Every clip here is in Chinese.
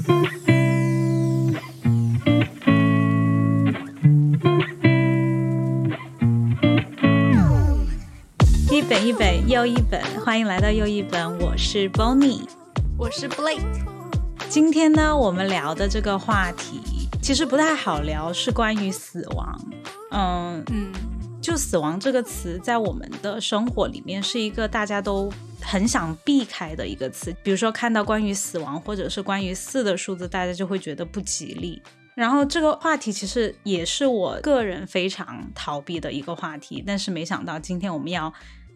一本一本又一本，欢迎来到又一本，我是 Bonnie，我是 Blake。今天呢，我们聊的这个话题其实不太好聊，是关于死亡。嗯嗯，就死亡这个词，在我们的生活里面是一个大家都很想避开的一个词。比如说，看到关于死亡或者是关于四的数字，大家就会觉得不吉利。然后这个话题其实也是我个人非常逃避的一个话题，但是没想到今天我们要。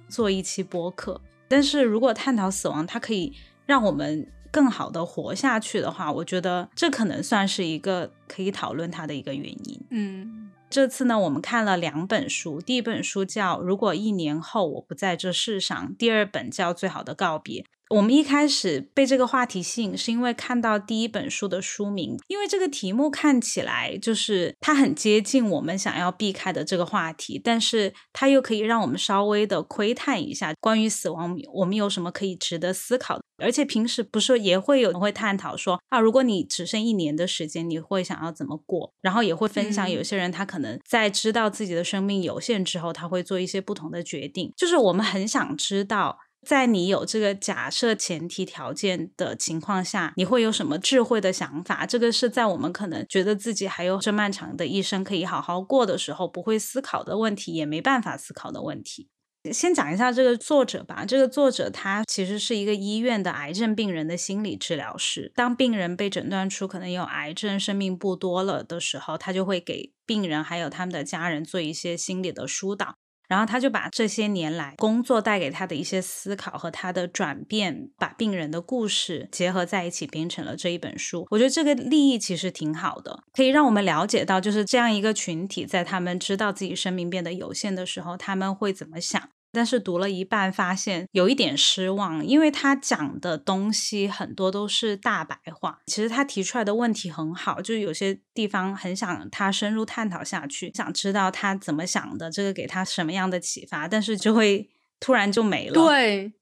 做一期播客，但是如果探讨死亡，它可以让我们更好的活下去的话，我觉得这可能算是一个可以讨论它的一个原因。嗯，这次呢，我们看了两本书，第一本书叫《如果一年后我不在这世上》，第二本叫《最好的告别》。我们一开始被这个话题吸引，是因为看到第一本书的书名，因为这个题目看起来就是它很接近我们想要避开的这个话题，但是它又可以让我们稍微的窥探一下关于死亡，我们有什么可以值得思考。而且平时不是也会有人会探讨说啊，如果你只剩一年的时间，你会想要怎么过？然后也会分享有些人他可能在知道自己的生命有限之后，他会做一些不同的决定。就是我们很想知道。在你有这个假设前提条件的情况下，你会有什么智慧的想法？这个是在我们可能觉得自己还有这漫长的一生可以好好过的时候，不会思考的问题，也没办法思考的问题。先讲一下这个作者吧。这个作者他其实是一个医院的癌症病人的心理治疗师。当病人被诊断出可能有癌症，生命不多了的时候，他就会给病人还有他们的家人做一些心理的疏导。然后他就把这些年来工作带给他的一些思考和他的转变，把病人的故事结合在一起，编成了这一本书。我觉得这个立意其实挺好的，可以让我们了解到，就是这样一个群体，在他们知道自己生命变得有限的时候，他们会怎么想。但是读了一半，发现有一点失望，因为他讲的东西很多都是大白话。其实他提出来的问题很好，就有些地方很想他深入探讨下去，想知道他怎么想的，这个给他什么样的启发，但是就会突然就没了。对，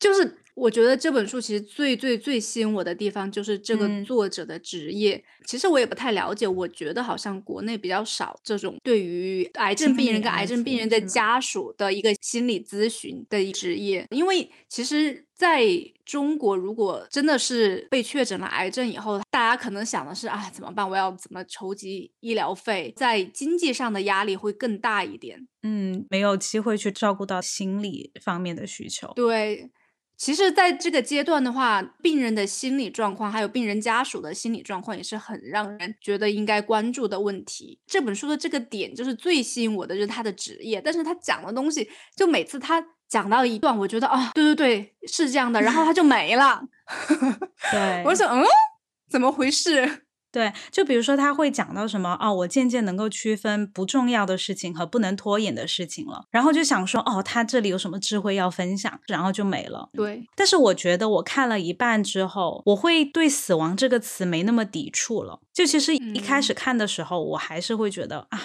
就是。我觉得这本书其实最最最吸引我的地方就是这个作者的职业。其实我也不太了解，我觉得好像国内比较少这种对于癌症病人跟癌症病人的家属的一个心理咨询的职业。因为其实在中国，如果真的是被确诊了癌症以后，大家可能想的是啊，怎么办？我要怎么筹集医疗费？在经济上的压力会更大一点。嗯，没有机会去照顾到心理方面的需求。对。其实，在这个阶段的话，病人的心理状况，还有病人家属的心理状况，也是很让人觉得应该关注的问题。这本书的这个点，就是最吸引我的，就是他的职业。但是他讲的东西，就每次他讲到一段，我觉得啊，对对对，是这样的，然后他就没了。对，我说，嗯，怎么回事？对，就比如说他会讲到什么哦，我渐渐能够区分不重要的事情和不能拖延的事情了，然后就想说哦，他这里有什么智慧要分享，然后就没了。对，但是我觉得我看了一半之后，我会对死亡这个词没那么抵触了。就其实一开始看的时候，我还是会觉得啊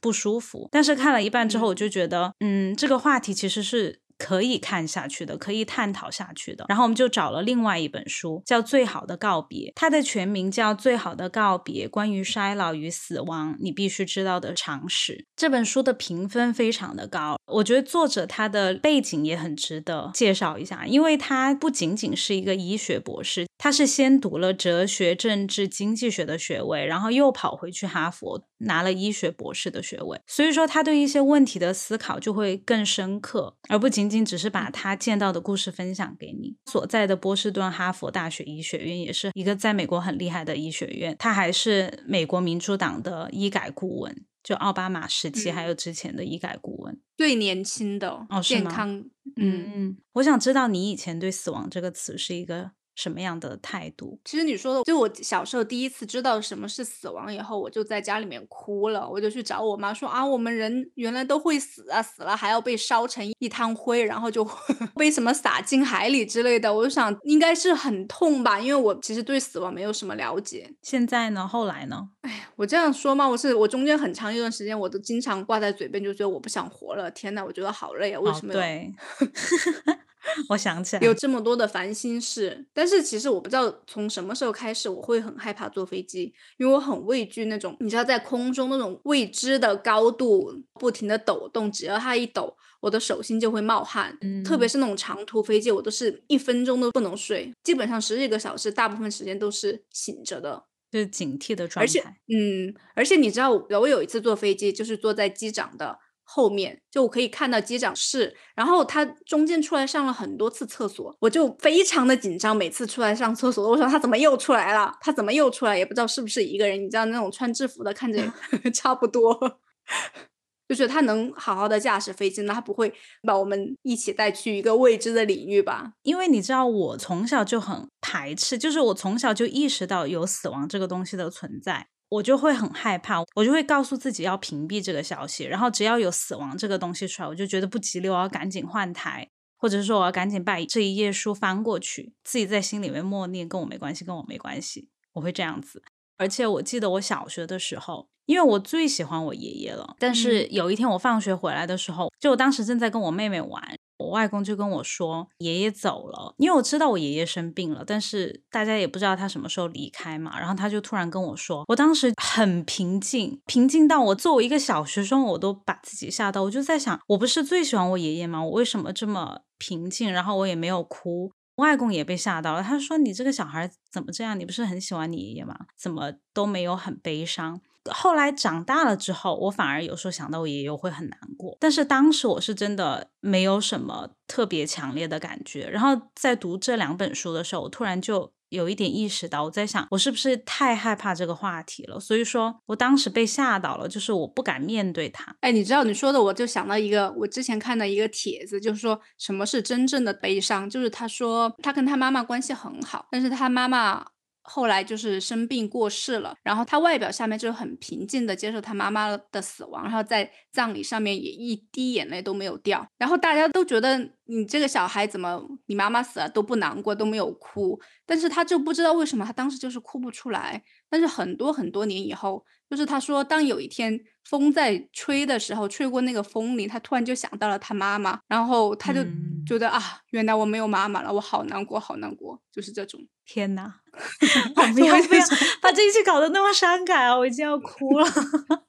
不舒服，但是看了一半之后，我就觉得嗯，这个话题其实是。可以看下去的，可以探讨下去的。然后我们就找了另外一本书，叫《最好的告别》，它的全名叫《最好的告别：关于衰老与死亡你必须知道的常识》。这本书的评分非常的高，我觉得作者他的背景也很值得介绍一下，因为他不仅仅是一个医学博士，他是先读了哲学、政治、经济学的学位，然后又跑回去哈佛拿了医学博士的学位，所以说他对一些问题的思考就会更深刻，而不仅。仅仅只是把他见到的故事分享给你。所在的波士顿哈佛大学医学院也是一个在美国很厉害的医学院。他还是美国民主党的医改顾问，就奥巴马时期还有之前的医改顾问，最年轻的哦，健康。嗯嗯，我想知道你以前对死亡这个词是一个。什么样的态度？其实你说的，就我小时候第一次知道什么是死亡以后，我就在家里面哭了。我就去找我妈说啊，我们人原来都会死啊，死了还要被烧成一滩灰，然后就 被什么撒进海里之类的。我就想应该是很痛吧，因为我其实对死亡没有什么了解。现在呢？后来呢？哎呀，我这样说嘛，我是我中间很长一段时间我都经常挂在嘴边，就觉得我不想活了。天呐，我觉得好累啊！为什么？对。我想起来有这么多的烦心事，但是其实我不知道从什么时候开始，我会很害怕坐飞机，因为我很畏惧那种你知道在空中那种未知的高度不停的抖动，只要它一抖，我的手心就会冒汗。嗯特别是那种长途飞机，我都是一分钟都不能睡，基本上十几个小时，大部分时间都是醒着的。就是警惕的状而且态。，嗯，而且你知道，我有一次坐飞机，就是坐在机长的后面，就我可以看到机长室，然后他中间出来上了很多次厕所，我就非常的紧张，每次出来上厕所，我说他怎么又出来了？他怎么又出来？也不知道是不是一个人，你知道那种穿制服的看着也 差不多。就是他能好好的驾驶飞机，那他不会把我们一起带去一个未知的领域吧？因为你知道，我从小就很排斥，就是我从小就意识到有死亡这个东西的存在，我就会很害怕，我就会告诉自己要屏蔽这个消息，然后只要有死亡这个东西出来，我就觉得不吉利，我要赶紧换台，或者说我要赶紧把这一页书翻过去，自己在心里面默念跟我没关系，跟我没关系，我会这样子。而且我记得我小学的时候，因为我最喜欢我爷爷了，但是有一天我放学回来的时候，就我当时正在跟我妹妹玩，我外公就跟我说爷爷走了，因为我知道我爷爷生病了，但是大家也不知道他什么时候离开嘛。然后他就突然跟我说，我当时很平静，平静到我作为一个小学生，我都把自己吓到。我就在想，我不是最喜欢我爷爷吗？我为什么这么平静？然后我也没有哭。外公也被吓到了，他说：“你这个小孩怎么这样？你不是很喜欢你爷爷吗？怎么都没有很悲伤？”后来长大了之后，我反而有时候想到我爷爷，会很难过。但是当时我是真的没有什么特别强烈的感觉。然后在读这两本书的时候，我突然就有一点意识到，我在想，我是不是太害怕这个话题了？所以说我当时被吓到了，就是我不敢面对他。哎，你知道你说的，我就想到一个我之前看的一个帖子，就是说什么是真正的悲伤，就是他说他跟他妈妈关系很好，但是他妈妈后来就是生病过世了，然后他外表下面就很平静的接受他妈妈的死亡，然后在葬礼上面也一滴眼泪都没有掉，然后大家都觉得你这个小孩怎么你妈妈死了都不难过都没有哭，但是他就不知道为什么他当时就是哭不出来，但是很多很多年以后，就是他说，当有一天风在吹的时候，吹过那个风铃，他突然就想到了他妈妈，然后他就嗯觉得、啊，原来我没有妈妈了，我好难过，好难过，就是这种。天哪！我 不要不要把这一期搞得那么伤感啊！我已经要哭了。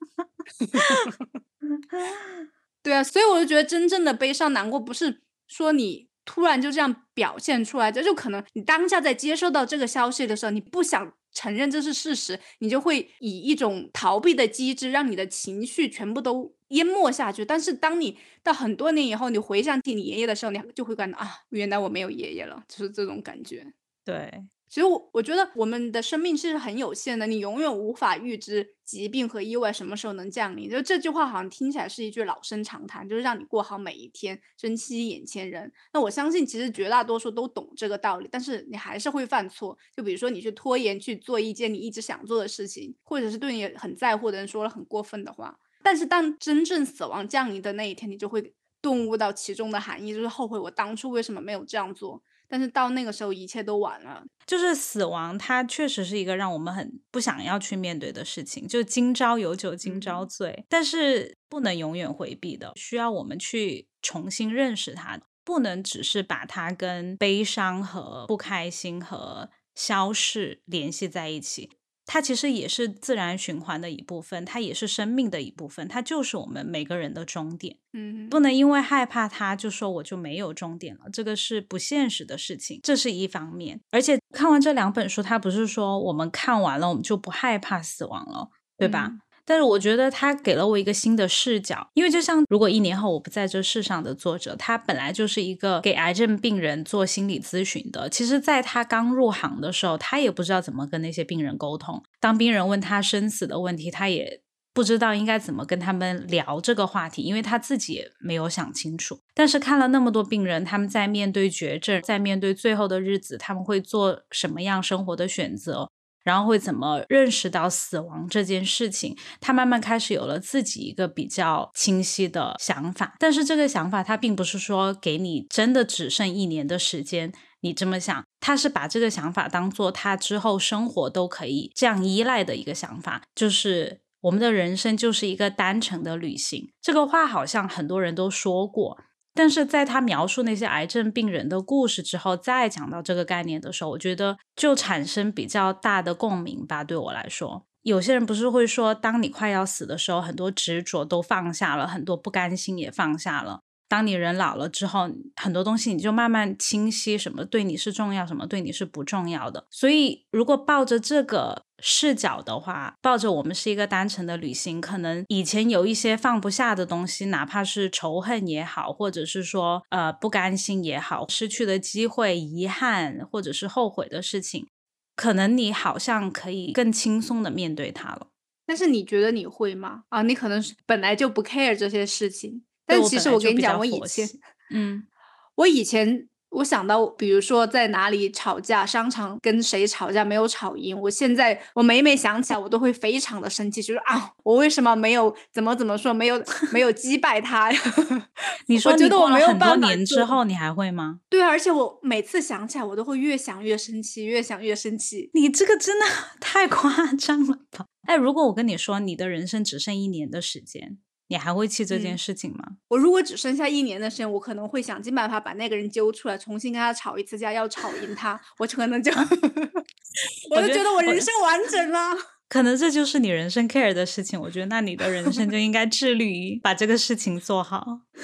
对啊，所以我就觉得真正的悲伤难过，不是说你突然就这样表现出来，这就可能你当下在接收到这个消息的时候，你不想承认这是事实，你就会以一种逃避的机制，让你的情绪全部都淹没下去。但是当你到很多年以后，你回想起你爷爷的时候，你就会感到啊，原来我没有爷爷了，就是这种感觉。对，其实我我觉得我们的生命是很有限的，你永远无法预知疾病和意外什么时候能降临。就这句话好像听起来是一句老生常谈，就是让你过好每一天，珍惜眼前人。那我相信其实绝大多数都懂这个道理，但是你还是会犯错。就比如说你去拖延去做一件你一直想做的事情，或者是对你很在乎的人说了很过分的话。但是当真正死亡降临的那一天，你就会顿悟到其中的含义，就是后悔我当初为什么没有这样做。但是到那个时候，一切都晚了。就是死亡，它确实是一个让我们很不想要去面对的事情。就今朝有酒今朝醉，但是不能永远回避的，需要我们去重新认识它，不能只是把它跟悲伤和不开心和消逝联系在一起。它其实也是自然循环的一部分，它也是生命的一部分，它就是我们每个人的终点。嗯，不能因为害怕它就说我就没有终点了，这个是不现实的事情，这是一方面。而且看完这两本书，它不是说我们看完了我们就不害怕死亡了，对吧？嗯但是我觉得他给了我一个新的视角，因为就像如果一年后我不在这世上的作者，他本来就是一个给癌症病人做心理咨询的。其实，在他刚入行的时候，他也不知道怎么跟那些病人沟通。当病人问他生死的问题，他也不知道应该怎么跟他们聊这个话题，因为他自己也没有想清楚。但是看了那么多病人，他们在面对绝症，在面对最后的日子，他们会做什么样生活的选择？然后会怎么认识到死亡这件事情？他慢慢开始有了自己一个比较清晰的想法，但是这个想法他并不是说给你真的只剩一年的时间，你这么想，他是把这个想法当做他之后生活都可以这样依赖的一个想法，就是我们的人生就是一个单程的旅行。这个话好像很多人都说过。但是在他描述那些癌症病人的故事之后，再讲到这个概念的时候，我觉得就产生比较大的共鸣吧。对我来说，有些人不是会说，当你快要死的时候，很多执着都放下了，很多不甘心也放下了。当你人老了之后，很多东西你就慢慢清晰，什么对你是重要，什么对你是不重要的。所以，如果抱着这个视角的话，抱着我们是一个单程的旅行，可能以前有一些放不下的东西，哪怕是仇恨也好，或者是说呃不甘心也好，失去的机会、遗憾或者是后悔的事情，可能你好像可以更轻松的面对它了。但是你觉得你会吗？啊，你可能是本来就不 care 这些事情。但其实我跟你讲，我以前，嗯，我以前我想到，比如说在哪里吵架，商场跟谁吵架没有吵赢，我现在我每每想起来，我都会非常的生气，就是啊，我为什么没有怎么怎么说，没有 没有击败他？你说觉得我没有很多年之后你还会吗？对，而且我每次想起来，我都会越想越生气，越想越生气。你这个真的 太夸张了吧？哎，如果我跟你说，你的人生只剩一年的时间。你还会气这件事情吗？我如果只剩下一年的时间，我可能会想尽办法把那个人揪出来，重新跟他吵一次架，要吵赢他，我可能就，我就觉得我人生完整了。可能这就是你人生 care 的事情，我觉得那你的人生就应该致力于把这个事情做好。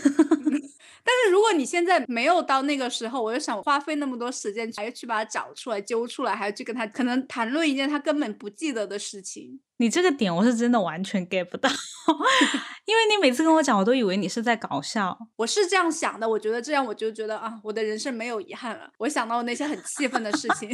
但是如果你现在没有到那个时候，我就想花费那么多时间，还要去把他找出来、揪出来，还要去跟他可能谈论一件他根本不记得的事情。你这个点我是真的完全 get 不到，因为你每次跟我讲，我都以为你是在搞笑。我是这样想的，我觉得这样我就觉得啊，我的人生没有遗憾了。我想到那些很气愤的事情。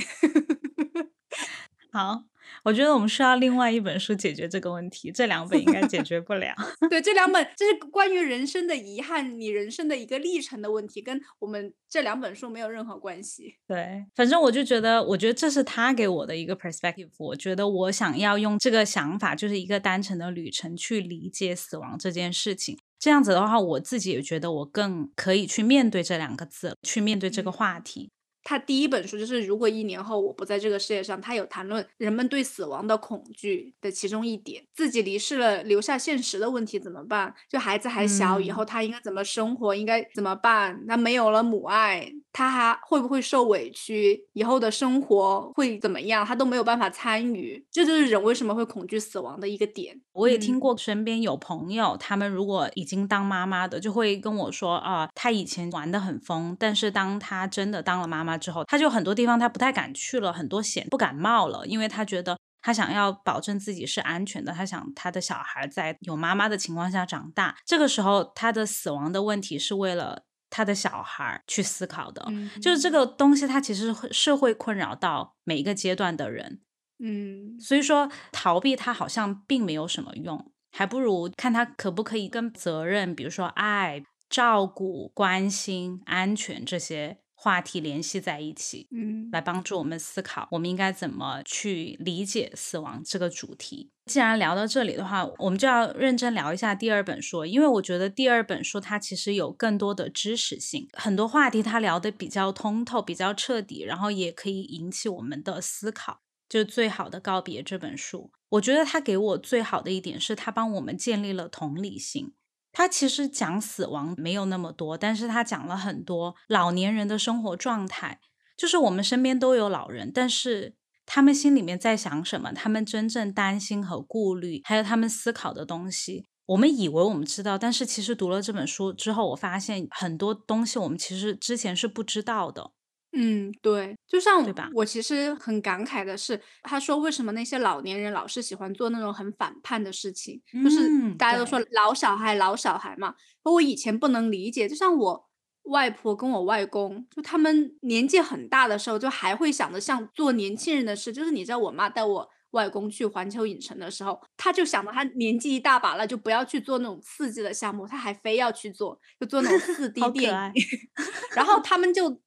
好。我觉得我们需要另外一本书解决这个问题，这两本应该解决不了。对，这两本这是关于人生的遗憾，你人生的一个历程的问题，跟我们这两本书没有任何关系。对，反正我就觉得，我觉得这是他给我的一个 perspective。我觉得我想要用这个想法，就是一个单程的旅程去理解死亡这件事情。这样子的话，我自己也觉得我更可以去面对这两个字，去面对这个话题。他第一本书就是如果一年后我不在这个世界上，他有谈论人们对死亡的恐惧的其中一点，自己离世了留下现实的问题怎么办？就孩子还小，以后他应该怎么生活？应该怎么办？那没有了母爱，他还会不会受委屈？以后的生活会怎么样？他都没有办法参与，这就是人为什么会恐惧死亡的一个点。我也听过身边有朋友，他们如果已经当妈妈的，就会跟我说啊，他以前玩的很疯，但是当他真的当了妈妈。之后，他就很多地方他不太敢去了，很多险不敢冒了，因为他觉得他想要保证自己是安全的，他想他的小孩在有妈妈的情况下长大。这个时候，他的死亡的问题是为了他的小孩去思考的，就是这个东西，它其实是会困扰到每一个阶段的人。嗯，所以说逃避它好像并没有什么用，还不如看他可不可以跟责任，比如说爱、照顾、关心、安全这些。话题联系在一起，嗯，来帮助我们思考，我们应该怎么去理解死亡这个主题。既然聊到这里的话，我们就要认真聊一下第二本书，因为我觉得第二本书它其实有更多的知识性，很多话题它聊得比较通透、比较彻底，然后也可以引起我们的思考。就是最好的告别这本书，我觉得它给我最好的一点是，它帮我们建立了同理心。他其实讲死亡没有那么多，但是他讲了很多老年人的生活状态，就是我们身边都有老人，但是他们心里面在想什么，他们真正担心和顾虑，还有他们思考的东西，我们以为我们知道，但是其实读了这本书之后，我发现很多东西我们其实之前是不知道的。嗯，对，就像对吧？我其实很感慨的是，他说为什么那些老年人老是喜欢做那种很反叛的事情，就是大家都说老小孩老小孩嘛。我以前不能理解，就像我外婆跟我外公，就他们年纪很大的时候，就还会想着像做年轻人的事。就是你知道，我妈带我外公去环球影城的时候，他就想到他年纪一大把了，就不要去做那种刺激的项目，他还非要去做，就做那种 四 D 电影。然后他们就。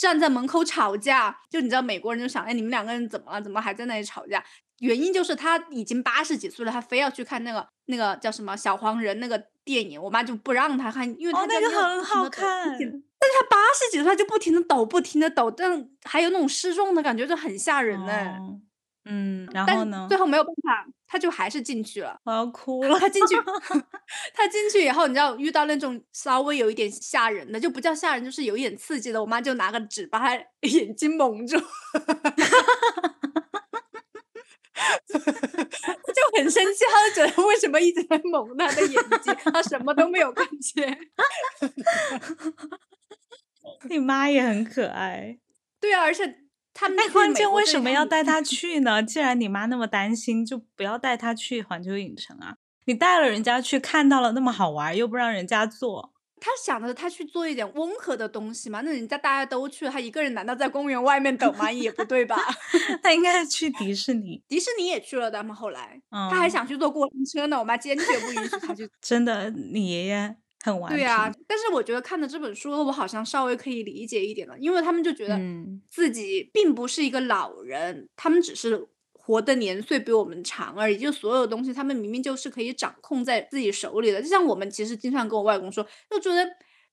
站在门口吵架，就你知道美国人就想，哎，你们两个人怎么了？怎么还在那里吵架？原因就是他已经八十几岁了，他非要去看那个那个叫什么小黄人那个电影，我妈就不让他看，因为他那个很好看。但是他八十几岁，他就不停的抖，不停的抖，但还有那种失重的感觉，就很吓人呢。嗯，然后呢？最后没有办法，他就还是进去了。我要哭了。他进去，他进去以后，你知道遇到那种稍微有一点吓人的，就不叫吓人，就是有一点刺激的。我妈就拿个纸把他 眼睛蒙住。就很生气，他就觉得为什么一直在蒙他的眼睛，他什么都没有看见。你妈也很可爱，对啊，而且他们关键为什么要带他 去呢？既然你妈那么担心，就不要带他去环球影城啊！你带了人家去看到了那么好玩，又不让人家坐。他想着他去做一点温和的东西嘛，那人家大家都去了，他一个人难道在公园外面等吗？也不对吧？他应该去迪士尼，迪士尼也去了，他们后来，他还想去坐过山车呢，我妈坚决不允许他去。真的，你爷爷很顽皮。对啊，但是我觉得看的这本书，我好像稍微可以理解一点了，因为他们就觉得自己并不是一个老人，他们只是。活的年岁比我们长而已，就所有东西，他们明明就是可以掌控在自己手里的。就像我们其实经常跟我外公说，就觉得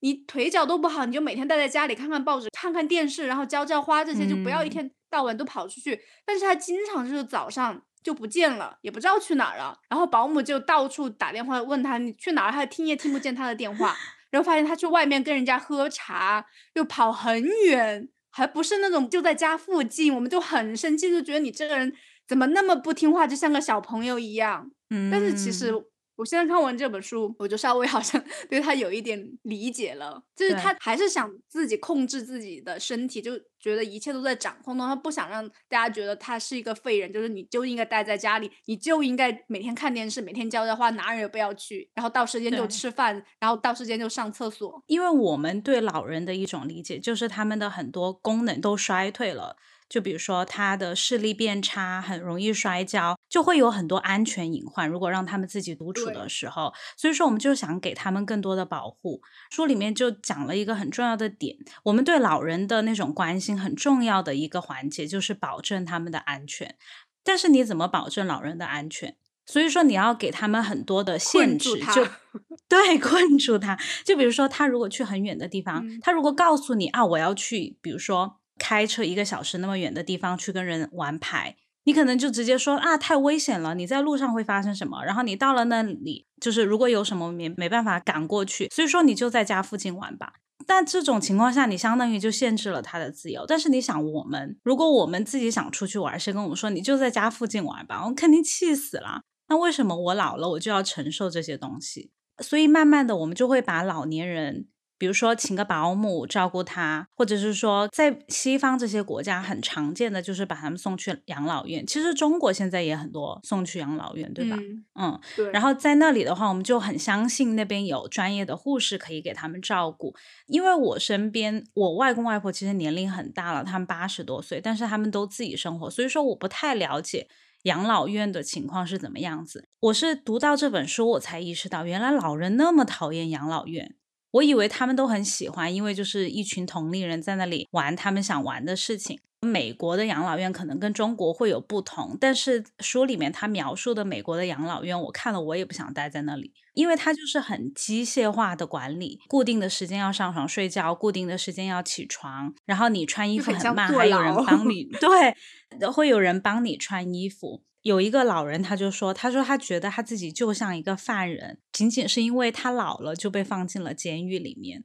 你腿脚都不好，你就每天待在家里看看报纸、看看电视，然后浇浇花这些，就不要一天到晚都跑出去。但是他经常就是早上就不见了，也不知道去哪儿了。然后保姆就到处打电话问他你去哪儿，他听也听不见他的电话。然后发现他去外面跟人家喝茶，又跑很远，还不是那种就在家附近，我们就很生气，就觉得你这个人。怎么那么不听话，就像个小朋友一样？嗯，但是其实我现在看完这本书，我就稍微 好像对他有一点理解了，就是他还是想自己控制自己的身体，就觉得一切都在掌控中，他不想让大家觉得他是一个废人，就是你就应该待在家里，你就应该每天看电视，每天浇浇花，哪儿也不要去，然后到时间就吃饭，然后到时间就上厕所。因为我们对老人的一种理解，就是他们的很多功能都衰退了。就比如说他的视力变差，很容易摔跤，就会有很多安全隐患。如果让他们自己独处的时候，所以说我们就想给他们更多的保护。书里面就讲了一个很重要的点，我们对老人的那种关心很重要的一个环节就是保证他们的安全。但是你怎么保证老人的安全？所以说你要给他们很多的限制，就 对困住他。就比如说他如果去很远的地方，他如果告诉你啊，我要去，比如说。开车一个小时那么远的地方去跟人玩牌，你可能就直接说啊太危险了，你在路上会发生什么？然后你到了那里，就是如果有什么没没办法赶过去，所以说你就在家附近玩吧。但这种情况下，你相当于就限制了他的自由。但是你想，我们如果我们自己想出去玩，谁跟我们说你就在家附近玩吧？我肯定气死了。那为什么我老了我就要承受这些东西？所以慢慢的，我们就会把老年人。比如说，请个保姆照顾他，或者是说，在西方这些国家很常见的就是把他们送去养老院。其实中国现在也很多送去养老院，对吧？嗯，对。然后在那里的话，我们就很相信那边有专业的护士可以给他们照顾。因为我身边，我外公外婆其实年龄很大了，他们八十多岁，但是他们都自己生活，所以说我不太了解养老院的情况是怎么样子。我是读到这本书，我才意识到原来老人那么讨厌养老院。我以为他们都很喜欢，因为就是一群同龄人在那里玩他们想玩的事情。美国的养老院可能跟中国会有不同，但是书里面他描述的美国的养老院，我看了我也不想待在那里，因为它就是很机械化的管理，固定的时间要上床睡觉，固定的时间要起床，然后你穿衣服很慢，还有人帮 你，对，会有人帮你穿衣服。有一个老人，他就说：“他说他觉得他自己就像一个犯人，仅仅是因为他老了就被放进了监狱里面。”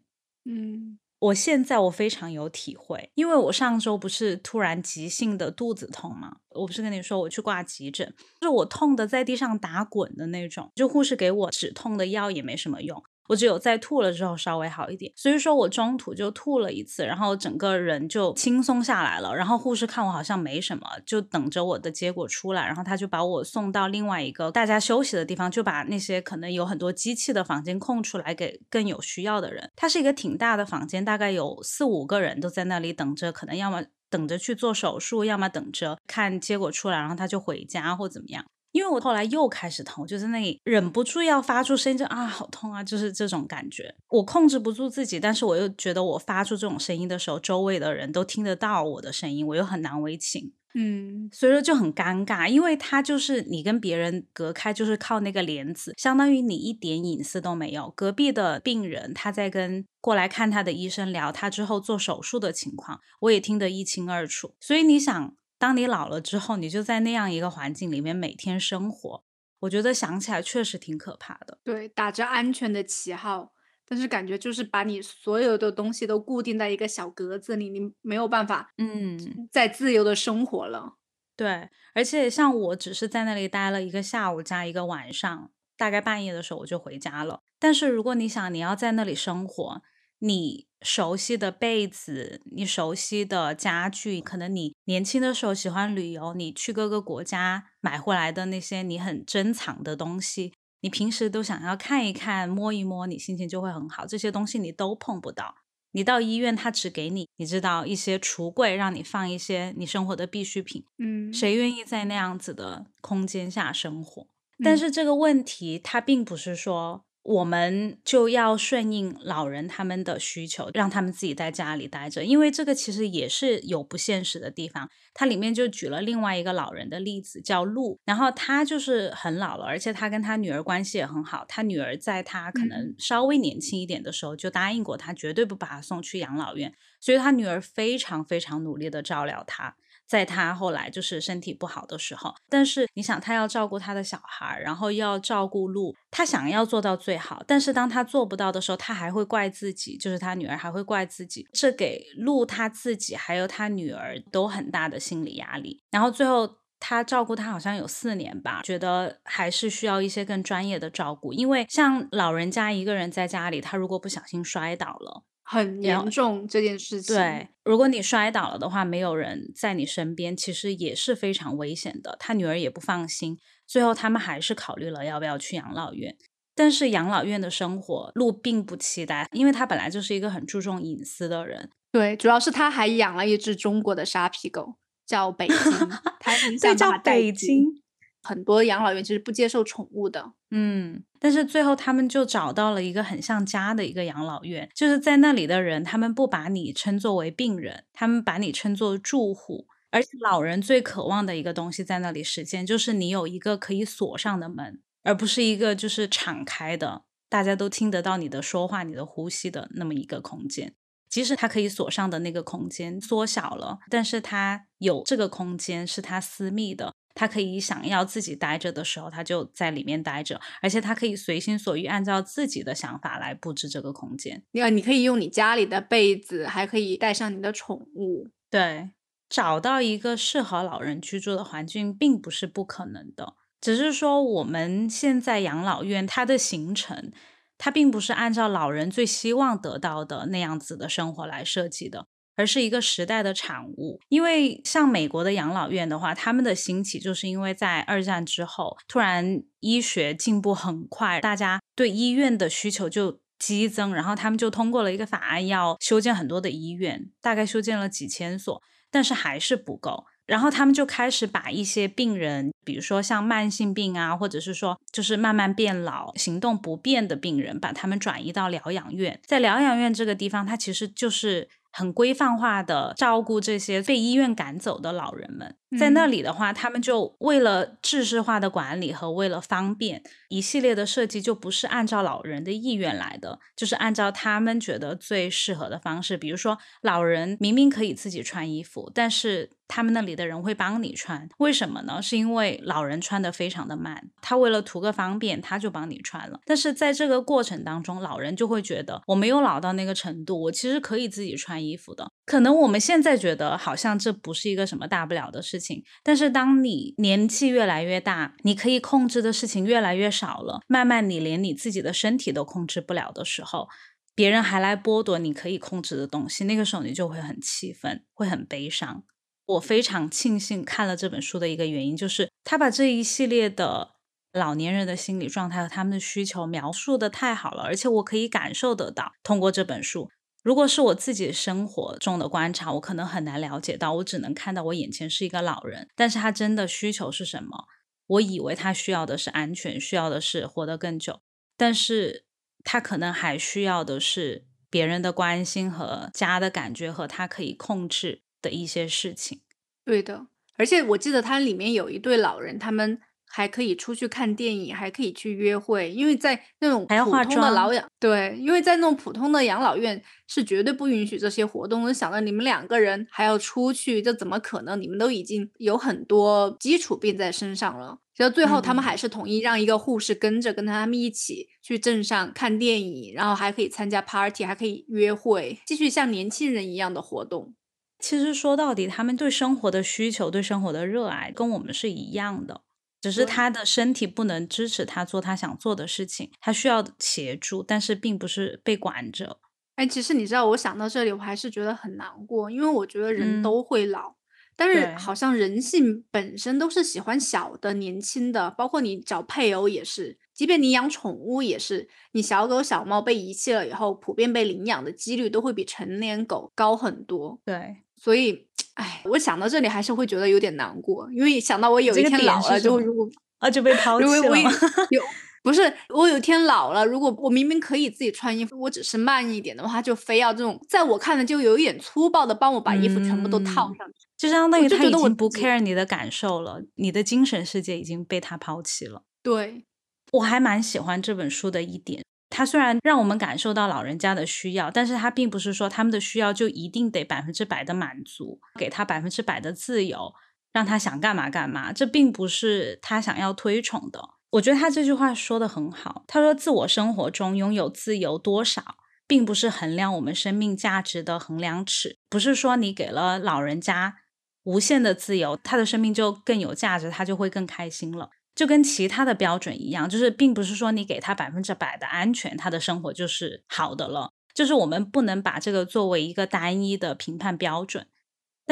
嗯，我现在我非常有体会，因为我上周不是突然急性的肚子痛吗？我不是跟你说我去挂急诊，就是我痛的在地上打滚的那种，就护士给我止痛的药也没什么用。我只有在吐了之后稍微好一点，所以说我中途就吐了一次，然后整个人就轻松下来了。然后护士看我好像没什么，就等着我的结果出来，然后他就把我送到另外一个大家休息的地方，就把那些可能有很多机器的房间空出来给更有需要的人。它是一个挺大的房间，大概有四五个人都在那里等着，可能要么等着去做手术，要么等着看结果出来，然后他就回家或怎么样。因为我后来又开始疼，就在那里忍不住要发出声音，就啊好痛啊，就是这种感觉。我控制不住自己，但是我又觉得我发出这种声音的时候，周围的人都听得到我的声音，我又很难为情，嗯，所以说就很尴尬。因为他就是你跟别人隔开，就是靠那个帘子，相当于你一点隐私都没有。隔壁的病人他在跟过来看他的医生聊他之后做手术的情况，我也听得一清二楚。所以你想。当你老了之后，你就在那样一个环境里面每天生活，我觉得想起来确实挺可怕的。对，打着安全的旗号，但是感觉就是把你所有的东西都固定在一个小格子里，你没有办法，嗯，再自由的生活了。对，而且像我只是在那里待了一个下午加一个晚上，大概半夜的时候我就回家了。但是如果你想你要在那里生活，你熟悉的被子，你熟悉的家具，可能你年轻的时候喜欢旅游，你去各个国家买回来的那些你很珍藏的东西，你平时都想要看一看、摸一摸，你心情就会很好。这些东西你都碰不到。你到医院，他只给你，你知道一些橱柜，让你放一些你生活的必需品。嗯，谁愿意在那样子的空间下生活？但是这个问题，它并不是说。我们就要顺应老人他们的需求，让他们自己在家里待着，因为这个其实也是有不现实的地方。它里面就举了另外一个老人的例子，叫陆，然后他就是很老了，而且他跟他女儿关系也很好。他女儿在他可能稍微年轻一点的时候就答应过他，绝对不把他送去养老院，所以他女儿非常非常努力的照料他。在他后来就是身体不好的时候，但是你想，他要照顾他的小孩，然后又要照顾路，他想要做到最好，但是当他做不到的时候，他还会怪自己，就是他女儿还会怪自己，这给路他自己还有他女儿都很大的心理压力。然后最后他照顾他好像有四年吧，觉得还是需要一些更专业的照顾，因为像老人家一个人在家里，他如果不小心摔倒了。很严重这件事情。对，如果你摔倒了的话，没有人在你身边，其实也是非常危险的。他女儿也不放心，最后他们还是考虑了要不要去养老院。但是养老院的生活，路并不期待，因为他本来就是一个很注重隐私的人。对，主要是他还养了一只中国的沙皮狗，叫北京，他很想叫北京。很多养老院其实不接受宠物的，嗯，但是最后他们就找到了一个很像家的一个养老院，就是在那里的人，他们不把你称作为病人，他们把你称作住户，而且老人最渴望的一个东西在那里实现，就是你有一个可以锁上的门，而不是一个就是敞开的，大家都听得到你的说话、你的呼吸的那么一个空间。即使他可以锁上的那个空间缩小了，但是他有这个空间是他私密的。他可以想要自己待着的时候，他就在里面待着，而且他可以随心所欲，按照自己的想法来布置这个空间。你你可以用你家里的被子，还可以带上你的宠物。对，找到一个适合老人居住的环境，并不是不可能的，只是说我们现在养老院它的形成，它并不是按照老人最希望得到的那样子的生活来设计的。而是一个时代的产物，因为像美国的养老院的话，他们的兴起就是因为在二战之后，突然医学进步很快，大家对医院的需求就激增，然后他们就通过了一个法案，要修建很多的医院，大概修建了几千所，但是还是不够，然后他们就开始把一些病人，比如说像慢性病啊，或者是说就是慢慢变老、行动不便的病人，把他们转移到疗养院，在疗养院这个地方，它其实就是。很规范化的照顾这些被医院赶走的老人们，在那里的话，他们就为了制式化的管理和为了方便，一系列的设计就不是按照老人的意愿来的，就是按照他们觉得最适合的方式。比如说，老人明明可以自己穿衣服，但是。他们那里的人会帮你穿，为什么呢？是因为老人穿的非常的慢，他为了图个方便，他就帮你穿了。但是在这个过程当中，老人就会觉得我没有老到那个程度，我其实可以自己穿衣服的。可能我们现在觉得好像这不是一个什么大不了的事情，但是当你年纪越来越大，你可以控制的事情越来越少了，慢慢你连你自己的身体都控制不了的时候，别人还来剥夺你可以控制的东西，那个时候你就会很气愤，会很悲伤。我非常庆幸看了这本书的一个原因，就是他把这一系列的老年人的心理状态和他们的需求描述的太好了，而且我可以感受得到。通过这本书，如果是我自己生活中的观察，我可能很难了解到，我只能看到我眼前是一个老人，但是他真的需求是什么？我以为他需要的是安全，需要的是活得更久，但是他可能还需要的是别人的关心和家的感觉，和他可以控制。的一些事情，对的，而且我记得它里面有一对老人，他们还可以出去看电影，还可以去约会，因为在那种还要化普通的老养对，因为在那种普通的养老院是绝对不允许这些活动的。想到你们两个人还要出去，这怎么可能？你们都已经有很多基础病在身上了。结果最后他们嗯还是同意让一个护士跟着，跟他们一起去镇上看电影，然后还可以参加 party，还可以约会，继续像年轻人一样的活动。其实说到底，他们对生活的需求、对生活的热爱跟我们是一样的，只是他的身体不能支持他做他想做的事情，他需要协助，但是并不是被管着。哎，其实你知道，我想到这里，我还是觉得很难过，因为我觉得人嗯。都会老，但是好像人性本身都是喜欢小的、年轻的，包括你找配偶也是，即便你养宠物也是，你小狗、小猫被遗弃了以后，普遍被领养的几率都会比成年狗高很多。对，所以，哎，我想到这里还是会觉得有点难过，因为想到我有一天老了，就如果啊，就被抛弃如果 我有了吗。有不是我有一天老了，如果我明明可以自己穿衣服，我只是慢一点的话，就非要这种在我看来就有一点粗暴的帮我把衣服全部都套嗯上去。就相当于他觉已经不 care 你的感受了，你的精神世界已经被他抛弃了。对，我还蛮喜欢这本书的一点，它虽然让我们感受到老人家的需要，但是它并不是说他们的需要就一定得百分之百的满足，给他百分之百的自由，让他想干嘛干嘛，这并不是他想要推崇的。我觉得他这句话说的很好，他说自我生活中拥有自由多少，并不是衡量我们生命价值的衡量尺，不是说你给了老人家无限的自由，他的生命就更有价值，他就会更开心了。就跟其他的标准一样，就是并不是说你给他百分之百的安全，他的生活就是好的了。就是我们不能把这个作为一个单一的评判标准，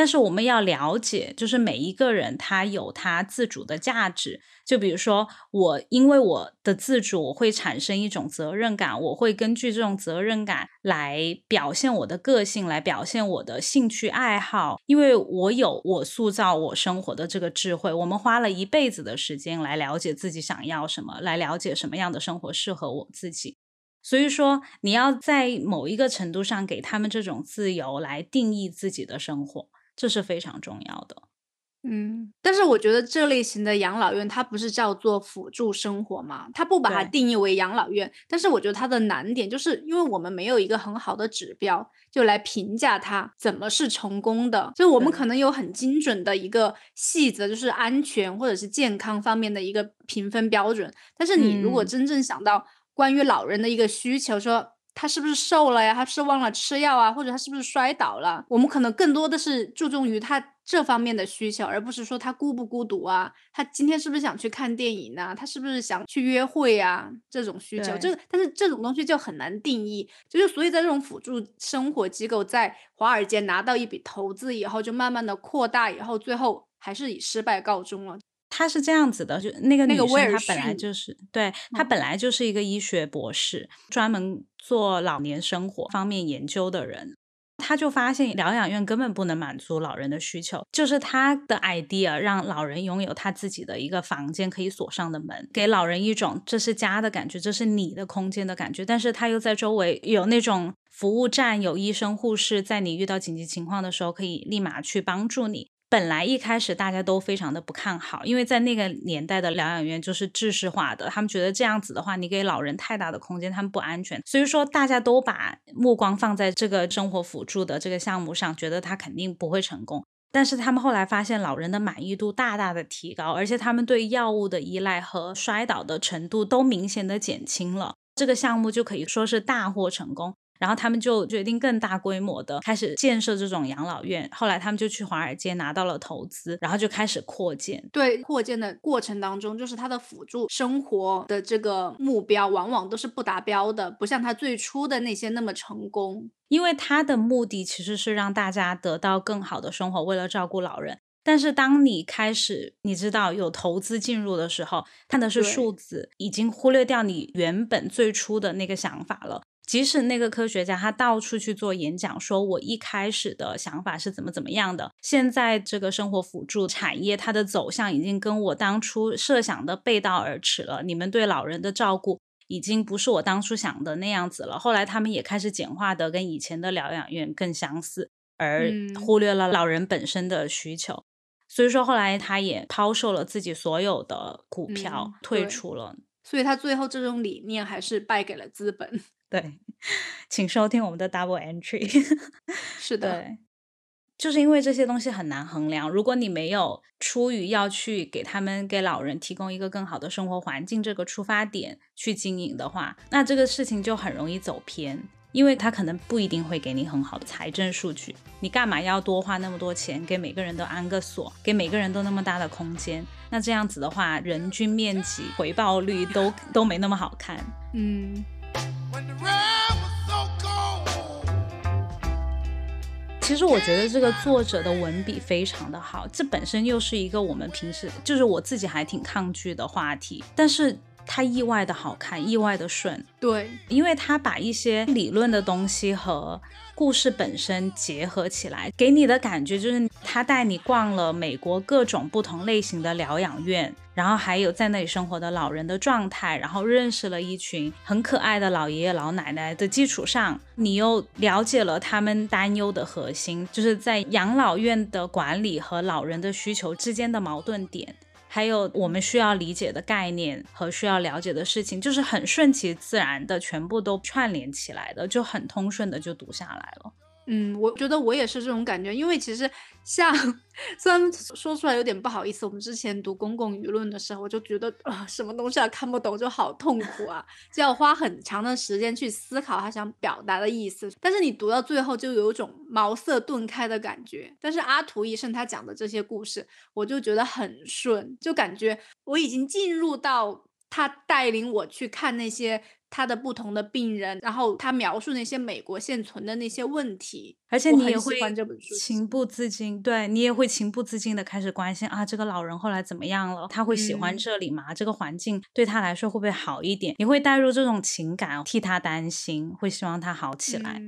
但是我们要了解，就是每一个人他有他自主的价值。就比如说我，因为我的自主，我会产生一种责任感，我会根据这种责任感来表现我的个性，来表现我的兴趣爱好。因为我有我塑造我生活的这个智慧，我们花了一辈子的时间来了解自己想要什么，来了解什么样的生活适合我自己。所以说，你要在某一个程度上给他们这种自由来定义自己的生活，这是非常重要的。嗯，但是我觉得这类型的养老院，它不是叫做辅助生活嘛，它不把它定义为养老院。但是我觉得它的难点就是，因为我们没有一个很好的指标，就来评价它怎么是成功的。就我们可能有很精准的一个细则，就是安全或者是健康方面的一个评分标准。但是你如果嗯真正想到关于老人的一个需求，说他是不是瘦了呀？他是忘了吃药啊？或者他是不是摔倒了？我们可能更多的是注重于他这方面的需求，而不是说他孤不孤独啊？他今天是不是想去看电影啊？他是不是想去约会啊？这种需求，对这但是这种东西就很难定义。就是所以在这种辅助生活机构在华尔街拿到一笔投资以后，就慢慢的扩大，以后最后还是以失败告终了。他是这样子的，就那个那个威尔她本来就是对，她嗯本来就是一个医学博士，专门做老年生活方面研究的人。他就发现疗养院根本不能满足老人的需求，就是他的 idea 让老人拥有他自己的一个房间可以锁上的门，给老人一种这是家的感觉，这是你的空间的感觉。但是他又在周围有那种服务站，有医生护士，在你遇到紧急情况的时候可以立马去帮助你。本来一开始大家都非常的不看好，因为在那个年代的疗养院就是制式化的，他们觉得这样子的话，你给老人太大的空间，他们不安全，所以说大家都把目光放在这个生活辅助的这个项目上，觉得它肯定不会成功。但是他们后来发现，老人的满意度大大的提高，而且他们对药物的依赖和摔倒的程度都明显的减轻了，这个项目就可以说是大获成功。然后他们就决定更大规模的开始建设这种养老院。后来他们就去华尔街拿到了投资，然后就开始扩建。对扩建的过程当中，就是它的辅助生活的这个目标，往往都是不达标的，不像它最初的那些那么成功。因为它的目的其实是让大家得到更好的生活，为了照顾老人。但是当你开始你知道有投资进入的时候，看的是数字，已经忽略掉你原本最初的那个想法了。即使那个科学家他到处去做演讲，说我一开始的想法是怎么怎么样的，现在这个生活辅助产业它的走向已经跟我当初设想的背道而驰了。你们对老人的照顾已经不是我当初想的那样子了。后来他们也开始简化的跟以前的疗养院更相似，而嗯忽略了老人本身的需求。所以说后来他也抛售了自己所有的股票，退出了。所以他最后这种理念还是败给了资本。对，请收听我们的 Double Entry。是的，就是因为这些东西很难衡量。如果你没有出于要去给他们给老人提供一个更好的生活环境这个出发点去经营的话，那这个事情就很容易走偏。因为他可能不一定会给你很好的财政数据，你干嘛要多花那么多钱给每个人都安个锁，给每个人都那么大的空间？那这样子的话，人均面积、回报率都都没那么好看。嗯。其实我觉得这个作者的文笔非常的好，这本身又是一个我们平时就是我自己还挺抗拒的话题，但是它意外的好看，意外的顺。对，因为他把一些理论的东西和故事本身结合起来，给你的感觉就是他带你逛了美国各种不同类型的疗养院。然后还有在那里生活的老人的状态，然后认识了一群很可爱的老爷爷老奶奶的基础上，你又了解了他们担忧的核心，就是在养老院的管理和老人的需求之间的矛盾点，还有我们需要理解的概念和需要了解的事情，就是很顺其自然的全部都串联起来的，就很通顺的就读下来了。嗯，我觉得我也是这种感觉，因为其实像 虽然说出来有点不好意思，我们之前读公共舆论的时候，我就觉得啊，什么东西啊看不懂就好痛苦啊，就要花很长的时间去思考他想表达的意思。但是你读到最后就有一种茅塞顿开的感觉。但是阿图医生他讲的这些故事，我就觉得很顺，就感觉我已经进入到他带领我去看那些。他的不同的病人，然后他描述那些美国现存的那些问题，而且你也会情不自禁，对你也会情不自禁的开始关心啊，这个老人后来怎么样了？他会喜欢这里吗？这个环境对他来说会不会好一点？你会带入这种情感，替他担心，会希望他好起来。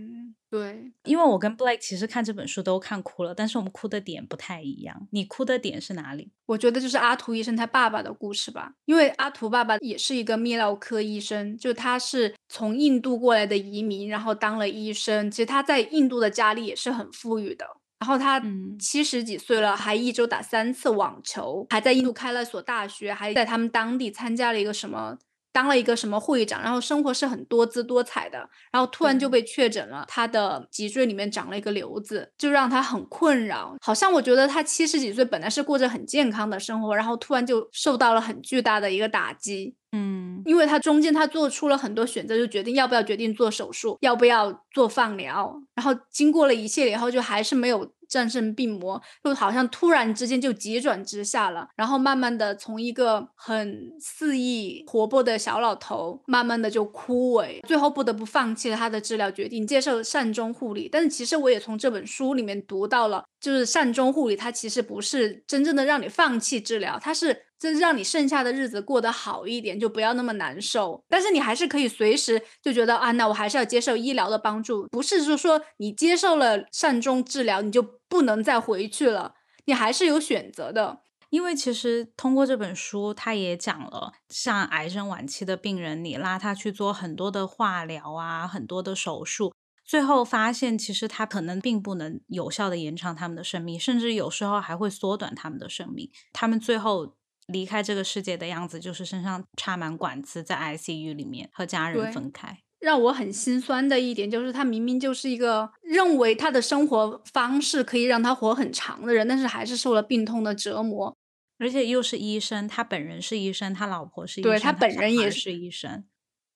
对，因为我跟 Blake 其实看这本书都看哭了，但是我们哭的点不太一样。你哭的点是哪里？我觉得就是阿图医生他爸爸的故事吧，因为阿图爸爸也是一个泌尿科医生，就他是从印度过来的移民，然后当了医生。其实他在印度的家里也是很富裕的，然后他七十几岁了，还一周打三次网球，还在印度开了所大学，还在他们当地参加了一个什么。当了一个什么会长，然后生活是很多姿多彩的，然后突然就被确诊了，他的脊椎里面长了一个瘤子，就让他很困扰。好像我觉得他七十几岁本来是过着很健康的生活，然后突然就受到了很巨大的一个打击。嗯，因为他中间他做出了很多选择，就决定要不要决定做手术，要不要做放疗，然后经过了一切以后，就还是没有。战胜病魔，就好像突然之间就急转直下了，然后慢慢的从一个很肆意活泼的小老头，慢慢的就枯萎，最后不得不放弃了他的治疗决定，接受善终护理。但是其实我也从这本书里面读到了，就是善终护理，它其实不是真正的让你放弃治疗，它是。就是让你剩下的日子过得好一点，就不要那么难受。但是你还是可以随时就觉得啊，那我还是要接受医疗的帮助。不是说说你接受了善终治疗，你就不能再回去了。你还是有选择的。因为其实通过这本书，他也讲了，像癌症晚期的病人，你拉他去做很多的化疗啊，很多的手术，最后发现其实他可能并不能有效的延长他们的生命，甚至有时候还会缩短他们的生命。他们最后。离开这个世界的样子，就是身上插满管子，在 ICU 里面和家人分开。让我很心酸的一点就是，他明明就是一个认为他的生活方式可以让他活很长的人，但是还是受了病痛的折磨。而且又是医生，他本人是医生，他老婆是医生，对他本人也是医生。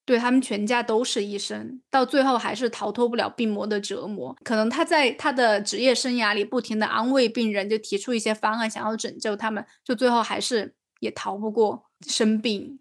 对他们全家都是医生，到最后还是逃脱不了病魔的折磨。可能他在他的职业生涯里不停的安慰病人，就提出一些方案，想要拯救他们，就最后还是也逃不过生病。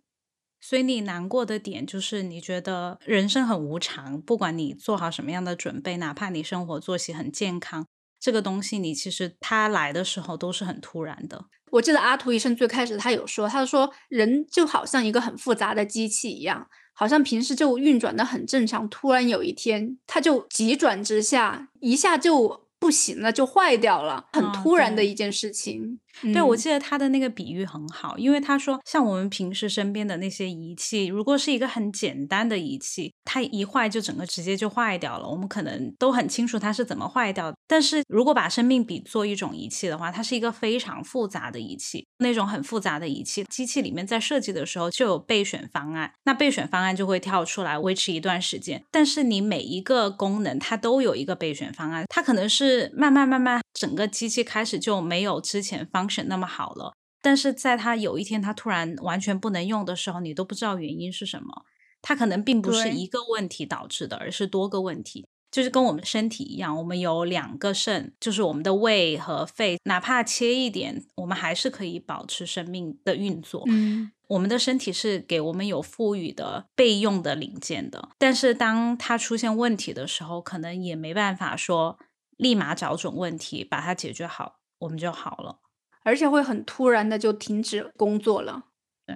所以你难过的点就是，你觉得人生很无常，不管你做好什么样的准备，哪怕你生活作息很健康，这个东西你其实他来的时候都是很突然的。我记得阿图医生最开始他有说，他说人就好像一个很复杂的机器一样。好像平时就运转的很正常，突然有一天，它就急转直下，一下就不行了，就坏掉了，很突然的一件事情。对，我记得他的那个比喻很好，因为他说，像我们平时身边的那些仪器，如果是一个很简单的仪器，它一坏就整个直接就坏掉了，我们可能都很清楚它是怎么坏掉。但是如果把生命比作一种仪器的话，它是一个非常复杂的仪器。那种很复杂的仪器，机器里面在设计的时候就有备选方案，那备选方案就会跳出来维持一段时间。但是你每一个功能它都有一个备选方案，它可能是慢慢慢慢整个机器开始就没有之前 function 那么好了。但是在它有一天它突然完全不能用的时候，你都不知道原因是什么。它可能并不是一个问题导致的，而是多个问题。就是跟我们身体一样，我们有两个肾，就是我们的胃和肺，哪怕切一点，我们还是可以保持生命的运作。嗯，我们的身体是给我们有赋予的备用的零件的，但是当它出现问题的时候，可能也没办法说立马找准问题把它解决好，我们就好了，而且会很突然的就停止工作了。对，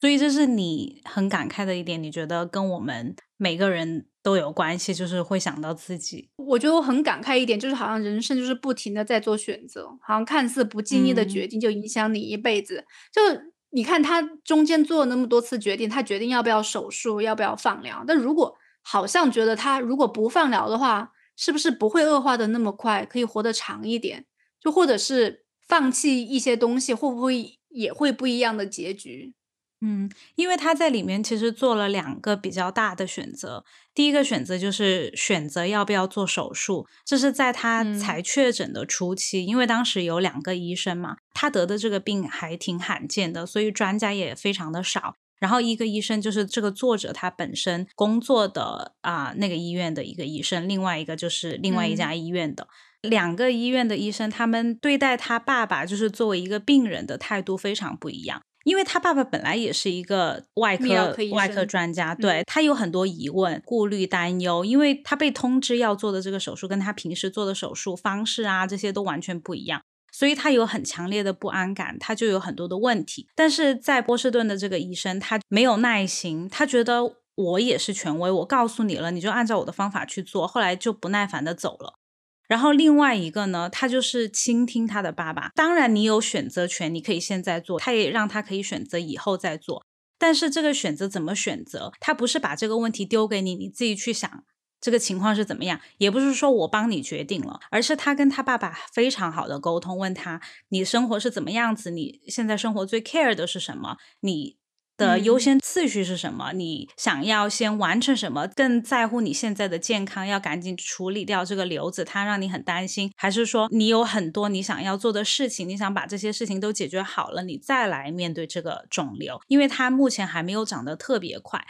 所以这是你很感慨的一点，你觉得跟我们每个人。都有关系，就是会想到自己。我觉得我很感慨一点，就是好像人生就是不停的在做选择，好像看似不经意的决定就影响你一辈子。就你看他中间做了那么多次决定，他决定要不要手术，要不要放疗。但如果好像觉得他如果不放疗的话，是不是不会恶化的那么快，可以活得长一点？就或者是放弃一些东西，会不会也会不一样的结局？嗯，因为他在里面其实做了两个比较大的选择。第一个选择就是选择要不要做手术，这是在他才确诊的初期，因为当时有两个医生嘛，他得的这个病还挺罕见的，所以专家也非常的少。然后一个医生就是这个作者他本身工作的啊那个医院的一个医生，另外一个就是另外一家医院的两个医院的医生，他们对待他爸爸就是作为一个病人的态度非常不一样。因为他爸爸本来也是一个外科外科专家，对他有很多疑问、顾虑、担忧，因为他被通知要做的这个手术跟他平时做的手术方式啊，这些都完全不一样，所以他有很强烈的不安感，他就有很多的问题。但是在波士顿的这个医生，他没有耐心，他觉得我也是权威，我告诉你了，你就按照我的方法去做，后来就不耐烦的走了。然后另外一个呢，他就是倾听他的爸爸。当然，你有选择权，你可以现在做，他也让他可以选择以后再做。但是这个选择怎么选择，他不是把这个问题丢给你，你自己去想这个情况是怎么样，也不是说我帮你决定了，而是他跟他爸爸非常好的沟通，问他你生活是怎么样子，你现在生活最 care 的是什么，你。的优先次序是什么？你想要先完成什么？更在乎你现在的健康，要赶紧处理掉这个瘤子，它让你很担心，还是说你有很多你想要做的事情，你想把这些事情都解决好了，你再来面对这个肿瘤？因为它目前还没有长得特别快。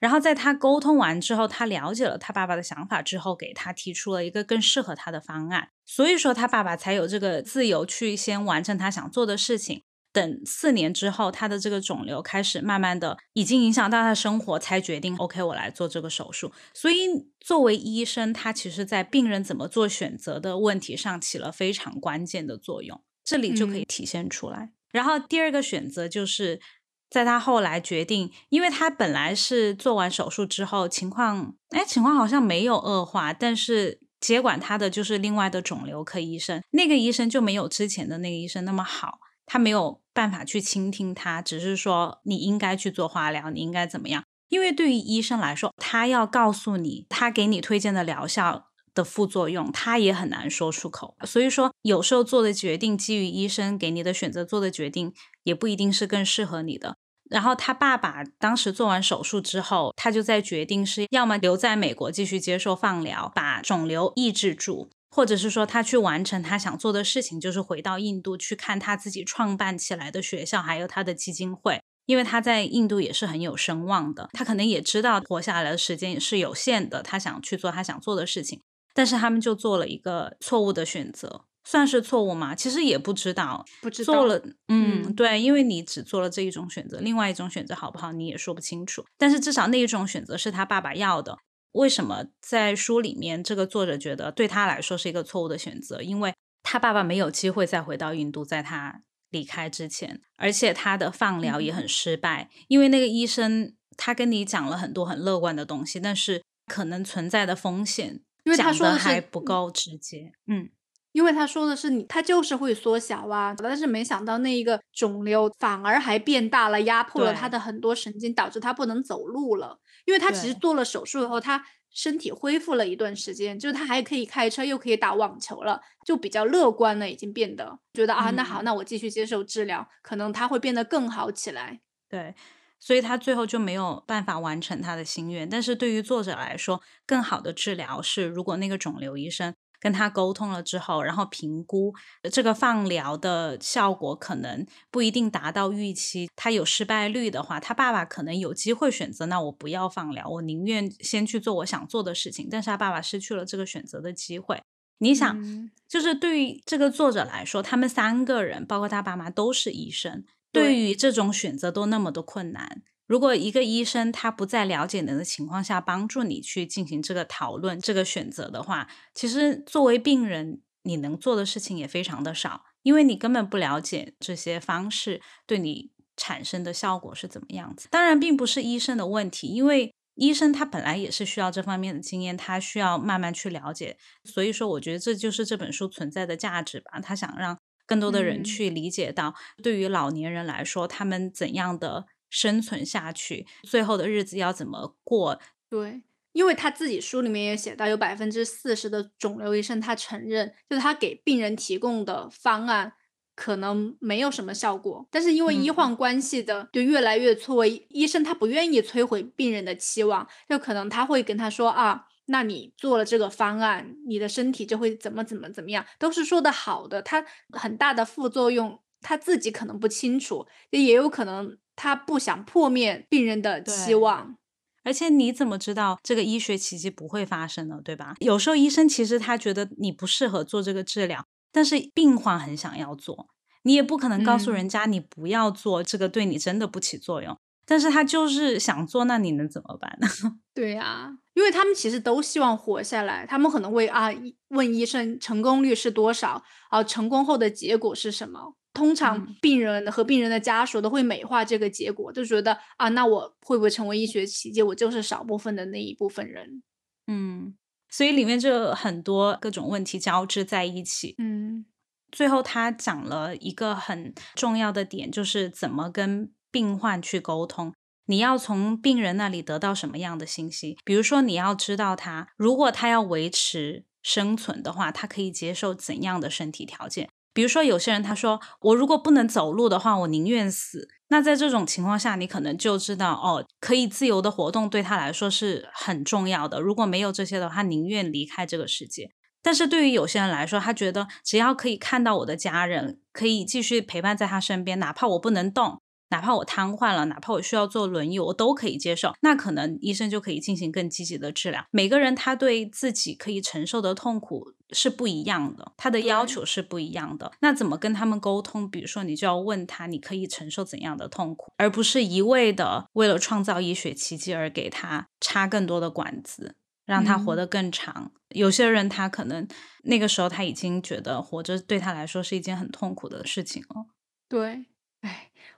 然后在他沟通完之后，他了解了他爸爸的想法之后，给他提出了一个更适合他的方案。所以说他爸爸才有这个自由去先完成他想做的事情。等四年之后，他的这个肿瘤开始慢慢的已经影响到他的生活，才决定 OK，我来做这个手术。所以作为医生，他其实在病人怎么做选择的问题上起了非常关键的作用，这里就可以体现出来。然后第二个选择就是在他后来决定，因为他本来是做完手术之后情况，哎，情况好像没有恶化，但是接管他的就是另外的肿瘤科医生，那个医生就没有之前的那个医生那么好。他没有办法去倾听他，只是说你应该去做化疗，你应该怎么样？因为对于医生来说，他要告诉你他给你推荐的疗效的副作用，他也很难说出口。所以说，有时候做的决定基于医生给你的选择做的决定，也不一定是更适合你的。然后他爸爸当时做完手术之后，他就在决定是要么留在美国继续接受放疗，把肿瘤抑制住。或者是说他去完成他想做的事情，就是回到印度去看他自己创办起来的学校，还有他的基金会，因为他在印度也是很有声望的。他可能也知道活下来的时间也是有限的，他想去做他想做的事情，但是他们就做了一个错误的选择，算是错误吗？其实也不知道，不知道做了，嗯，对，因为你只做了这一种选择，另外一种选择好不好你也说不清楚。但是至少那一种选择是他爸爸要的。为什么在书里面，这个作者觉得对他来说是一个错误的选择？因为他爸爸没有机会再回到印度，在他离开之前，而且他的放疗也很失败，因为那个医生他跟你讲了很多很乐观的东西，但是可能存在的风险，因为他说的还不够直接，嗯。因为他说的是你，他就是会缩小啊，但是没想到那一个肿瘤反而还变大了，压迫了他的很多神经，导致他不能走路了。因为他其实做了手术以后，他身体恢复了一段时间，就是他还可以开车，又可以打网球了，就比较乐观了，已经变得觉得啊，那好，那我继续接受治疗，可能他会变得更好起来。对，所以他最后就没有办法完成他的心愿。但是对于作者来说，更好的治疗是，如果那个肿瘤医生。跟他沟通了之后，然后评估这个放疗的效果可能不一定达到预期，他有失败率的话，他爸爸可能有机会选择，那我不要放疗，我宁愿先去做我想做的事情。但是他爸爸失去了这个选择的机会。你想，就是对于这个作者来说，他们三个人，包括他爸妈都是医生，对于这种选择都那么的困难。如果一个医生他不在了解你的情况下帮助你去进行这个讨论、这个选择的话，其实作为病人，你能做的事情也非常的少，因为你根本不了解这些方式对你产生的效果是怎么样子。当然，并不是医生的问题，因为医生他本来也是需要这方面的经验，他需要慢慢去了解。所以说，我觉得这就是这本书存在的价值吧。他想让更多的人去理解到，对于老年人来说，他们怎样的。生存下去，最后的日子要怎么过？对，因为他自己书里面也写到，有百分之四十的肿瘤医生他承认，就是他给病人提供的方案可能没有什么效果，但是因为医患关系的就越来越错位，医生他不愿意摧毁病人的期望，就可能他会跟他说啊，那你做了这个方案，你的身体就会怎么怎么怎么样，都是说的好的，他很大的副作用他自己可能不清楚，也有可能。他不想破灭病人的期望，而且你怎么知道这个医学奇迹不会发生呢？对吧？有时候医生其实他觉得你不适合做这个治疗，但是病患很想要做，你也不可能告诉人家你不要做这个，对你真的不起作用。但是他就是想做，那你能怎么办呢？对呀，因为他们其实都希望活下来，他们可能会啊问医生成功率是多少啊，成功后的结果是什么。通常病人和病人的家属都会美化这个结果，就觉得啊，那我会不会成为医学奇迹？我就是少部分的那一部分人。嗯，所以里面就很多各种问题交织在一起。嗯，最后他讲了一个很重要的点，就是怎么跟病患去沟通。你要从病人那里得到什么样的信息？比如说，你要知道他如果他要维持生存的话，他可以接受怎样的身体条件？比如说，有些人他说：“我如果不能走路的话，我宁愿死。”那在这种情况下，你可能就知道哦，可以自由的活动对他来说是很重要的。如果没有这些的话，宁愿离开这个世界。但是对于有些人来说，他觉得只要可以看到我的家人，可以继续陪伴在他身边，哪怕我不能动。哪怕我瘫痪了，哪怕我需要坐轮椅，我都可以接受。那可能医生就可以进行更积极的治疗。每个人他对自己可以承受的痛苦是不一样的，他的要求是不一样的。那怎么跟他们沟通？比如说，你就要问他，你可以承受怎样的痛苦，而不是一味的为了创造医学奇迹而给他插更多的管子，让他活得更长。有些人他可能那个时候他已经觉得活着对他来说是一件很痛苦的事情了。对，哎。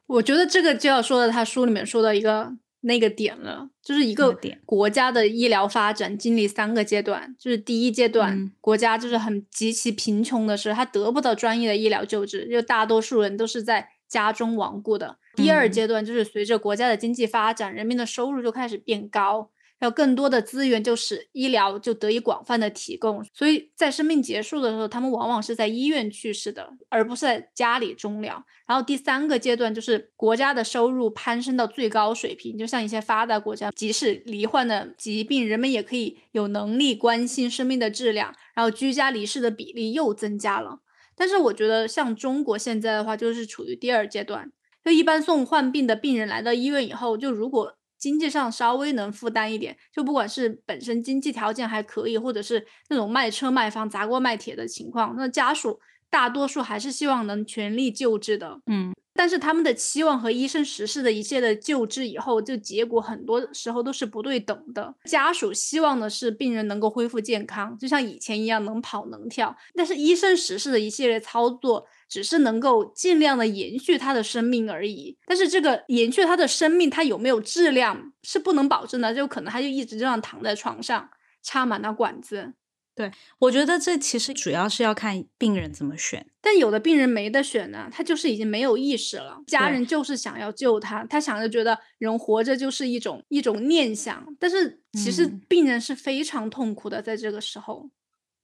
我觉得这个就要说到他书里面说的一个那个点了，就是一个国家的医疗发展经历三个阶段，就是第一阶段国家就是很极其贫穷的是，他得不到专业的医疗救治，就大多数人都是在家中亡故的。第二阶段就是随着国家的经济发展，人民的收入就开始变高。要更多的资源，就使医疗就得以广泛的提供，所以在生命结束的时候，他们往往是在医院去世的，而不是在家里终了。然后第三个阶段就是国家的收入攀升到最高水平，就像一些发达国家，即使罹患的疾病，人们也可以有能力关心生命的质量，然后居家离世的比例又增加了。但是我觉得像中国现在的话，就是处于第二阶段，就一般送患病的病人来到医院以后，就如果。经济上稍微能负担一点，就不管是本身经济条件还可以，或者是那种卖车卖房砸锅卖铁的情况，那家属大多数还是希望能全力救治的。嗯，但是他们的期望和医生实施的一切的救治以后，就结果很多时候都是不对等的。家属希望的是病人能够恢复健康，就像以前一样能跑能跳，但是医生实施的一系列操作。只是能够尽量的延续他的生命而已，但是这个延续他的生命，他有没有质量是不能保证的，就可能他就一直这样躺在床上，插满了管子。对，我觉得这其实主要是要看病人怎么选。但有的病人没得选呢，他就是已经没有意识了，家人就是想要救他，他想着觉得人活着就是一种一种念想，但是其实病人是非常痛苦的，在这个时候，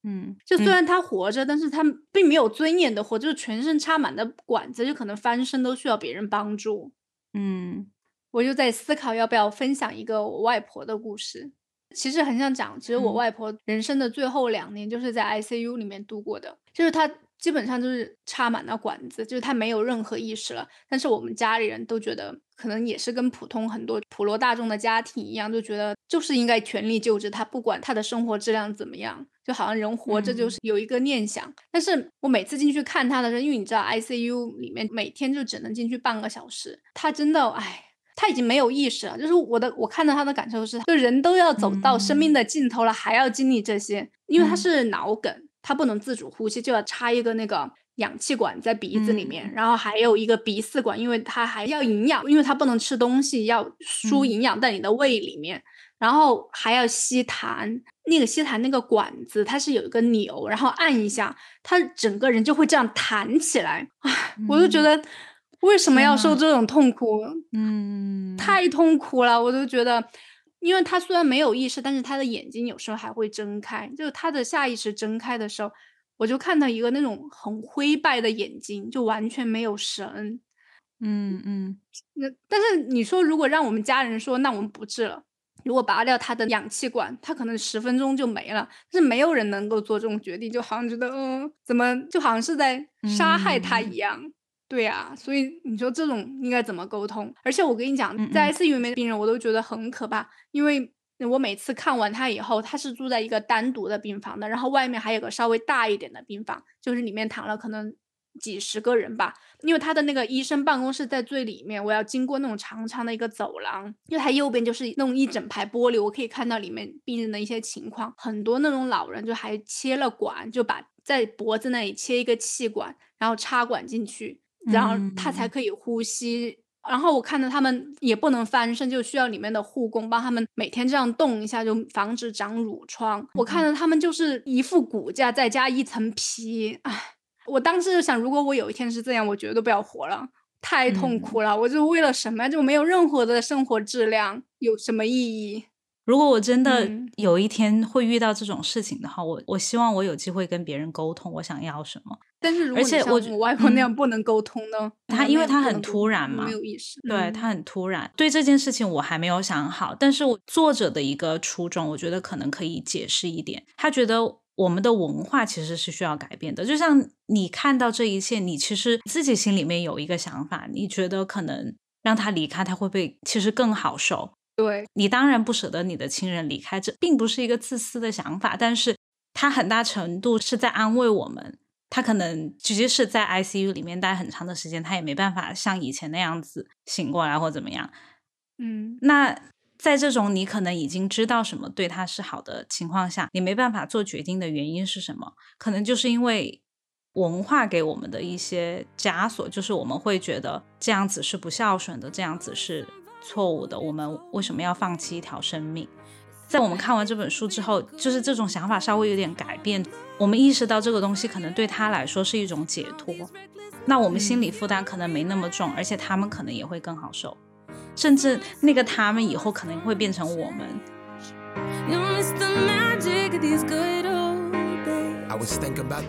嗯，就虽然他活着，但是他并没有尊严的活，就是全身插满的管子，就可能翻身都需要别人帮助。嗯，我就在思考要不要分享一个我外婆的故事。其实很想讲，其实我外婆人生的最后两年就是在 ICU 里面度过的，就是她基本上就是插满了管子，就是她没有任何意识了。但是我们家里人都觉得，可能也是跟普通很多普罗大众的家庭一样，就觉得就是应该全力救治她，不管她的生活质量怎么样，就好像人活着就是有一个念想。但是我每次进去看她的时候，因为你知道 ICU 里面每天就只能进去半个小时，她真的唉。他已经没有意识了，就是我的，我看到他的感受是，就人都要走到生命的尽头了，还要经历这些，因为他是脑梗，他不能自主呼吸，就要插一个那个氧气管在鼻子里面，然后还有一个鼻饲管，因为他还要营养，因为他不能吃东西，要输营养在你的胃里面，然后还要吸痰，那个吸痰那个管子它是有一个钮，然后按一下，他整个人就会这样弹起来，唉，我就觉得。为什么要受这种痛苦？嗯，太痛苦了，我都觉得，因为他虽然没有意识，但是他的眼睛有时候还会睁开，就是他的下意识睁开的时候，我就看到一个那种很灰败的眼睛，就完全没有神。嗯嗯，那但是你说，如果让我们家人说，那我们不治了，如果拔掉他的氧气管，他可能十分钟就没了，但是没有人能够做这种决定，就好像觉得，嗯，怎么就好像是在杀害他一样。对呀，所以你说这种应该怎么沟通？而且我跟你讲，在 ICU 里面的病人，我都觉得很可怕，因为我每次看完他以后，他是住在一个单独的病房的，然后外面还有个稍微大一点的病房，就是里面躺了可能几十个人吧。因为他的那个医生办公室在最里面，我要经过那种长长的一个走廊，因为他右边就是那种一整排玻璃，我可以看到里面病人的一些情况，很多那种老人就还切了管，就把在脖子那里切一个气管，然后插管进去。然后他才可以呼吸，然后我看到他们也不能翻身，就需要里面的护工帮他们每天这样动一下，就防止长褥疮。我看到他们就是一副骨架再加一层皮，唉，我当时就想，如果我有一天是这样，我绝对不要活了，太痛苦了。我就为了什么就没有任何的生活质量，有什么意义？如果我真的有一天会遇到这种事情的话，我我希望我有机会跟别人沟通我想要什么。但是，而且我我外婆那样不能沟通呢？他因为他很突然嘛，没有意识。对他很突然，对这件事情我还没有想好。但是我作者的一个初衷，我觉得可能可以解释一点。他觉得我们的文化其实是需要改变的。就像你看到这一切，你其实自己心里面有一个想法，你觉得可能让他离开，他会不会其实更好受？对你当然不舍得你的亲人离开，这并不是一个自私的想法，但是他很大程度是在安慰我们。他可能即使是在 ICU 里面待很长的时间，他也没办法像以前那样子醒过来或怎么样。嗯，那在这种你可能已经知道什么对他是好的情况下，你没办法做决定的原因是什么？可能就是因为文化给我们的一些枷锁，就是我们会觉得这样子是不孝顺的，这样子是。错误的，我们为什么要放弃一条生命？在我们看完这本书之后，就是这种想法稍微有点改变。我们意识到这个东西可能对他来说是一种解脱，那我们心理负担可能没那么重，而且他们可能也会更好受，甚至那个他们以后可能会变成我们。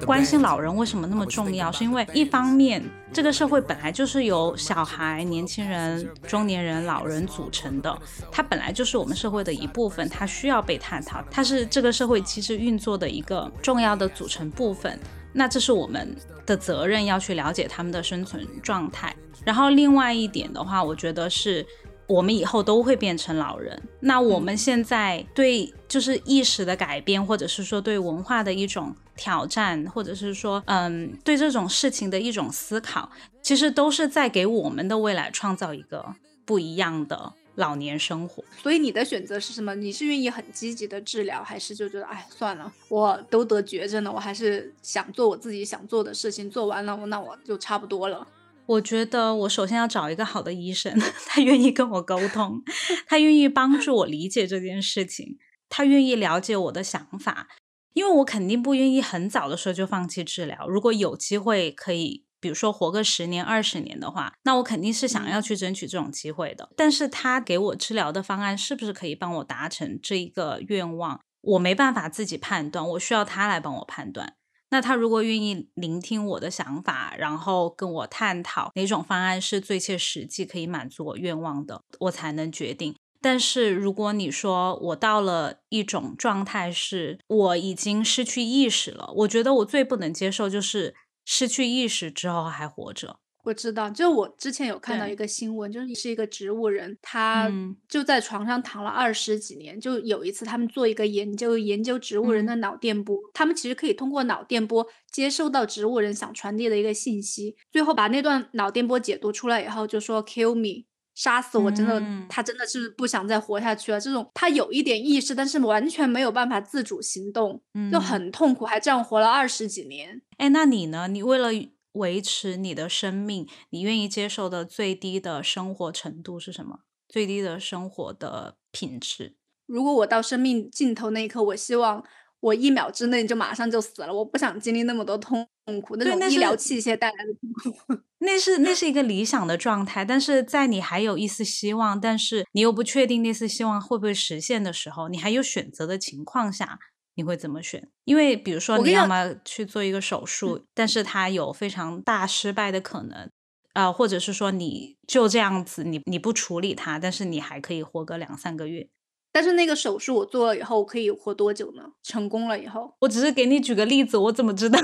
关心老人为什么那么重要？是因为一方面，这个社会本来就是由小孩、年轻人、中年人、老人组成的，它本来就是我们社会的一部分，它需要被探讨，它是这个社会机制运作的一个重要的组成部分。那这是我们的责任，要去了解他们的生存状态。然后另外一点的话，我觉得是。我们以后都会变成老人，那我们现在对就是意识的改变，或者是说对文化的一种挑战，或者是说嗯对这种事情的一种思考，其实都是在给我们的未来创造一个不一样的老年生活。所以你的选择是什么？你是愿意很积极的治疗，还是就觉得哎算了，我都得绝症了，我还是想做我自己想做的事情，做完了那我就差不多了。我觉得我首先要找一个好的医生，他愿意跟我沟通，他愿意帮助我理解这件事情，他愿意了解我的想法。因为我肯定不愿意很早的时候就放弃治疗。如果有机会可以，比如说活个十年、二十年的话，那我肯定是想要去争取这种机会的。但是他给我治疗的方案是不是可以帮我达成这一个愿望，我没办法自己判断，我需要他来帮我判断。那他如果愿意聆听我的想法，然后跟我探讨哪种方案是最切实际、可以满足我愿望的，我才能决定。但是如果你说我到了一种状态，是我已经失去意识了，我觉得我最不能接受就是失去意识之后还活着。我知道，就我之前有看到一个新闻，就是是一个植物人，他就在床上躺了二十几年。就有一次，他们做一个研究，研究植物人的脑电波，他们其实可以通过脑电波接收到植物人想传递的一个信息，最后把那段脑电波解读出来以后，就说 “kill me”，杀死我，真的，他真的是不想再活下去了。这种他有一点意识，但是完全没有办法自主行动，就很痛苦，还这样活了二十几年。哎，那你呢？你为了？维持你的生命，你愿意接受的最低的生活程度是什么？最低的生活的品质。如果我到生命尽头那一刻，我希望我一秒之内就马上就死了，我不想经历那么多痛苦，那种医疗器械带来的痛苦。那是那是一个理想的状态，但是在你还有一丝希望，但是你又不确定那丝希望会不会实现的时候，你还有选择的情况下。你会怎么选？因为比如说，你要么去做一个手术，但是它有非常大失败的可能，啊，或者是说你就这样子，你你不处理它，但是你还可以活个两三个月。但是那个手术我做了以后，我可以活多久呢？成功了以后，我只是给你举个例子，我怎么知道？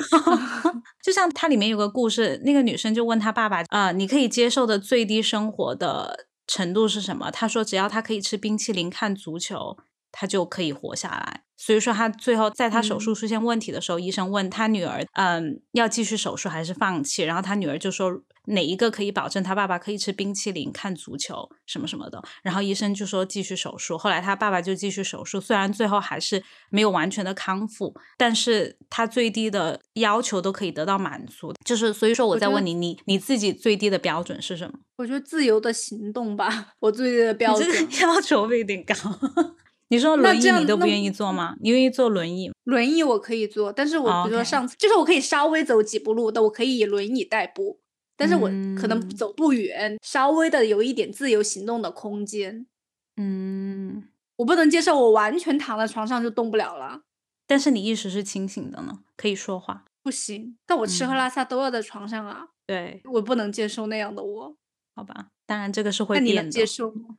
就像它里面有个故事，那个女生就问她爸爸啊，你可以接受的最低生活的程度是什么？他说只要他可以吃冰淇淋、看足球。他就可以活下来，所以说他最后在他手术出现问题的时候，医生问他女儿，嗯，要继续手术还是放弃？然后他女儿就说哪一个可以保证他爸爸可以吃冰淇淋、看足球什么什么的？然后医生就说继续手术。后来他爸爸就继续手术，虽然最后还是没有完全的康复，但是他最低的要求都可以得到满足。就是所以说我在问你，你你自己最低的标准是什么？我觉得自由的行动吧，我最低的标准 要求有点高。你说轮椅你都不愿意坐吗？你愿意坐轮椅？轮椅我可以坐，但是我比如说上次就是我可以稍微走几步路的，我可以以轮椅代步，但是我可能走不远，稍微的有一点自由行动的空间。嗯，我不能接受我完全躺在床上就动不了了。但是你意识是清醒的呢，可以说话。不行，但我吃喝拉撒都要在床上啊。对，我不能接受那样的我。好吧，当然这个是会 变的。接受吗？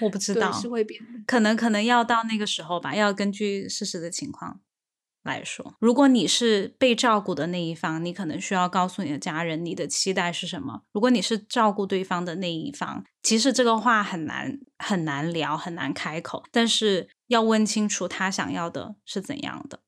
我不知道，是会变，可能可能要到那个时候吧，要根据事实的情况来说。如果你是被照顾的那一方，你可能需要告诉你的家人你的期待是什么。如果你是照顾对方的那一方，其实这个话很难很难聊，很难开口，但是要问清楚他想要的是怎样的。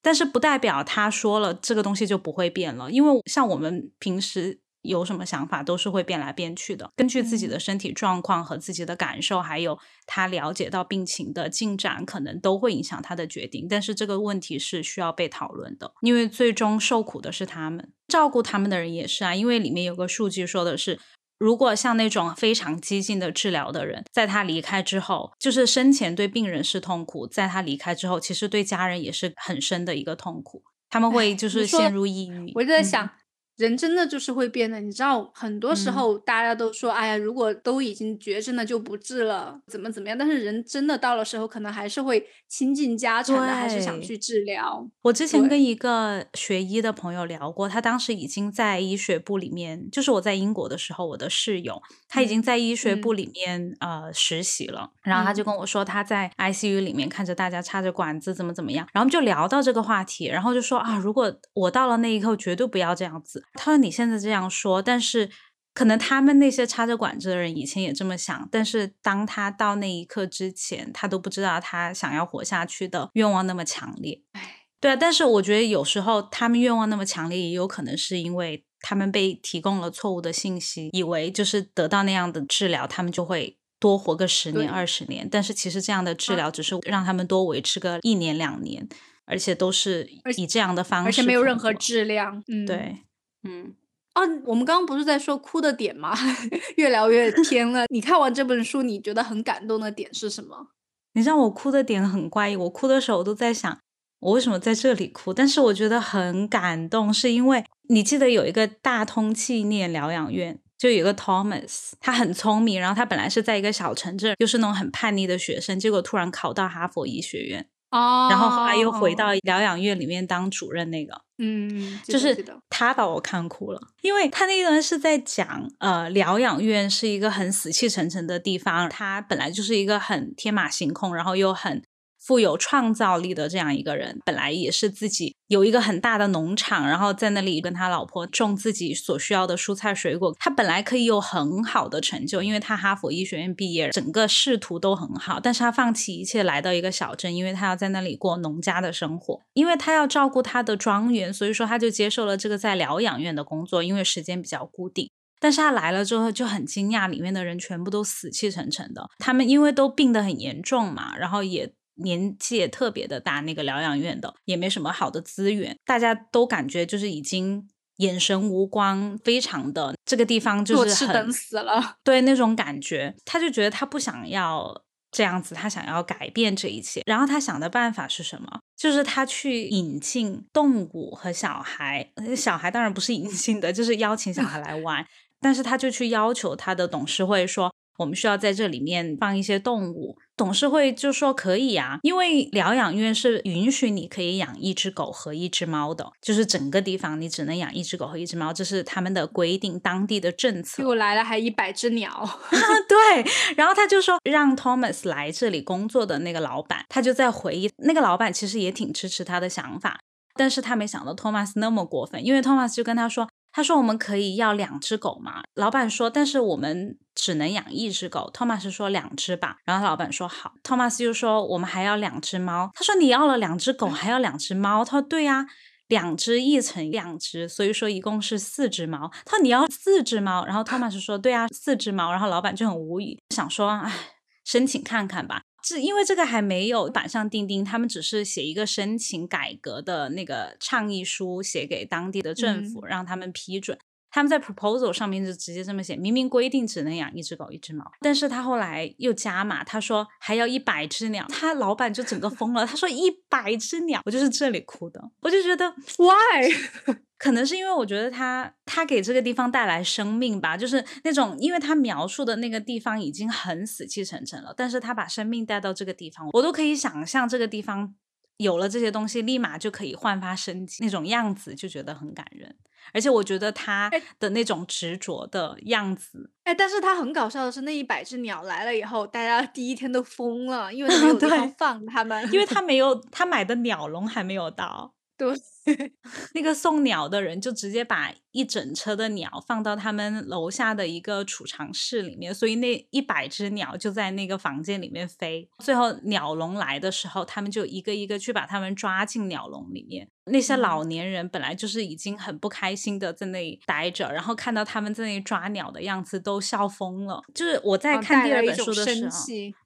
但是不代表他说了这个东西就不会变了，因为像我们平时。有什么想法都是会变来变去的，根据自己的身体状况和自己的感受，还有他了解到病情的进展，可能都会影响他的决定。但是这个问题是需要被讨论的，因为最终受苦的是他们，照顾他们的人也是啊。因为里面有个数据说的是，如果像那种非常激进的治疗的人，在他离开之后，就是生前对病人是痛苦，在他离开之后，其实对家人也是很深的一个痛苦，他们会就是陷入抑郁。我就在想。人真的就是会变的，你知道，很多时候大家都说，哎呀，如果都已经绝症了就不治了，怎么怎么样？但是人真的到了时候，可能还是会倾尽家产的，还是想去治疗。我之前跟一个学医的朋友聊过，他当时已经在医学部里面，就是我在英国的时候，我的室友，他已经在医学部里面呃实习了。然后他就跟我说，他在 ICU 里面看着大家插着管子，怎么怎么样。然后就聊到这个话题，然后就说啊，如果我到了那一刻，绝对不要这样子。他说：“你现在这样说，但是可能他们那些插着管子的人以前也这么想。但是当他到那一刻之前，他都不知道他想要活下去的愿望那么强烈。对啊。但是我觉得有时候他们愿望那么强烈，也有可能是因为他们被提供了错误的信息，以为就是得到那样的治疗，他们就会多活个十年、二十年。但是其实这样的治疗只是让他们多维持个一年、两年，而且都是以这样的方式，而且没有任何质量。嗯，对。”嗯，哦，我们刚刚不是在说哭的点吗？越聊越偏了。你看完这本书，你觉得很感动的点是什么？你知道我哭的点很怪异，我哭的时候我都在想，我为什么在这里哭？但是我觉得很感动，是因为你记得有一个大通纪念疗养院，就有一个 Thomas，他很聪明，然后他本来是在一个小城镇，又是那种很叛逆的学生，结果突然考到哈佛医学院，哦，然后后来又回到疗养院里面当主任那个。嗯，就是他把我看哭了，因为他那段是在讲，呃，疗养院是一个很死气沉沉的地方，他本来就是一个很天马行空，然后又很富有创造力的这样一个人，本来也是自己有一个很大的农场，然后在那里跟他老婆种自己所需要的蔬菜水果，他本来可以有很好的成就，因为他哈佛医学院毕业，整个仕途都很好，但是他放弃一切来到一个小镇，因为他要在那里过农家的生活，因为他要照顾他的庄园，所以说他就接受了这个在疗养院的工作，因为时间比较固定。但是他来了之后就很惊讶，里面的人全部都死气沉沉的，他们因为都病得很严重嘛，然后也。年纪也特别的大，那个疗养院的也没什么好的资源，大家都感觉就是已经眼神无光，非常的这个地方就是等死了。对那种感觉，他就觉得他不想要这样子，他想要改变这一切。然后他想的办法是什么？就是他去引进动物和小孩，小孩当然不是引进的，就是邀请小孩来玩。但是他就去要求他的董事会说。我们需要在这里面放一些动物，董事会就说可以啊，因为疗养院是允许你可以养一只狗和一只猫的，就是整个地方你只能养一只狗和一只猫，这是他们的规定，当地的政策。又来了还一百只鸟，对，然后他就说让 Thomas 来这里工作的那个老板，他就在回忆，那个老板其实也挺支持他的想法，但是他没想到 Thomas 那么过分，因为 Thomas 就跟他说。他说：“我们可以要两只狗吗？”老板说：“但是我们只能养一只狗。”托马斯说：“两只吧。”然后老板说：“好。”托马斯又说：“我们还要两只猫。”他说：“你要了两只狗，还要两只猫？”他说：“对呀，两只一乘两只，所以说一共是四只猫。”他说：“你要四只猫？”然后托马斯说：“对啊，四只猫。”然后老板就很无语，想说：“哎，申请看看吧。”是因为这个还没有板上钉钉，他们只是写一个申请改革的那个倡议书，写给当地的政府，让他们批准。他们在 proposal 上面就直接这么写，明明规定只能养一只狗一只猫，但是他后来又加码，他说还要一百只鸟，他老板就整个疯了，他说一百只鸟，我就是这里哭的，我就觉得 why？可能是因为我觉得他他给这个地方带来生命吧，就是那种因为他描述的那个地方已经很死气沉沉了，但是他把生命带到这个地方，我都可以想象这个地方有了这些东西，立马就可以焕发生机那种样子，就觉得很感人。而且我觉得他的那种执着的样子，哎，但是他很搞笑的是，那一百只鸟来了以后，大家第一天都疯了，因为没 有地方放它们，因为他没有他买的鸟笼还没有到。对，那个送鸟的人就直接把一整车的鸟放到他们楼下的一个储藏室里面，所以那一百只鸟就在那个房间里面飞。最后鸟笼来的时候，他们就一个一个去把他们抓进鸟笼里面。那些老年人本来就是已经很不开心的在那里待着，然后看到他们在那里抓鸟的样子都笑疯了。就是我在看第二本书的时候，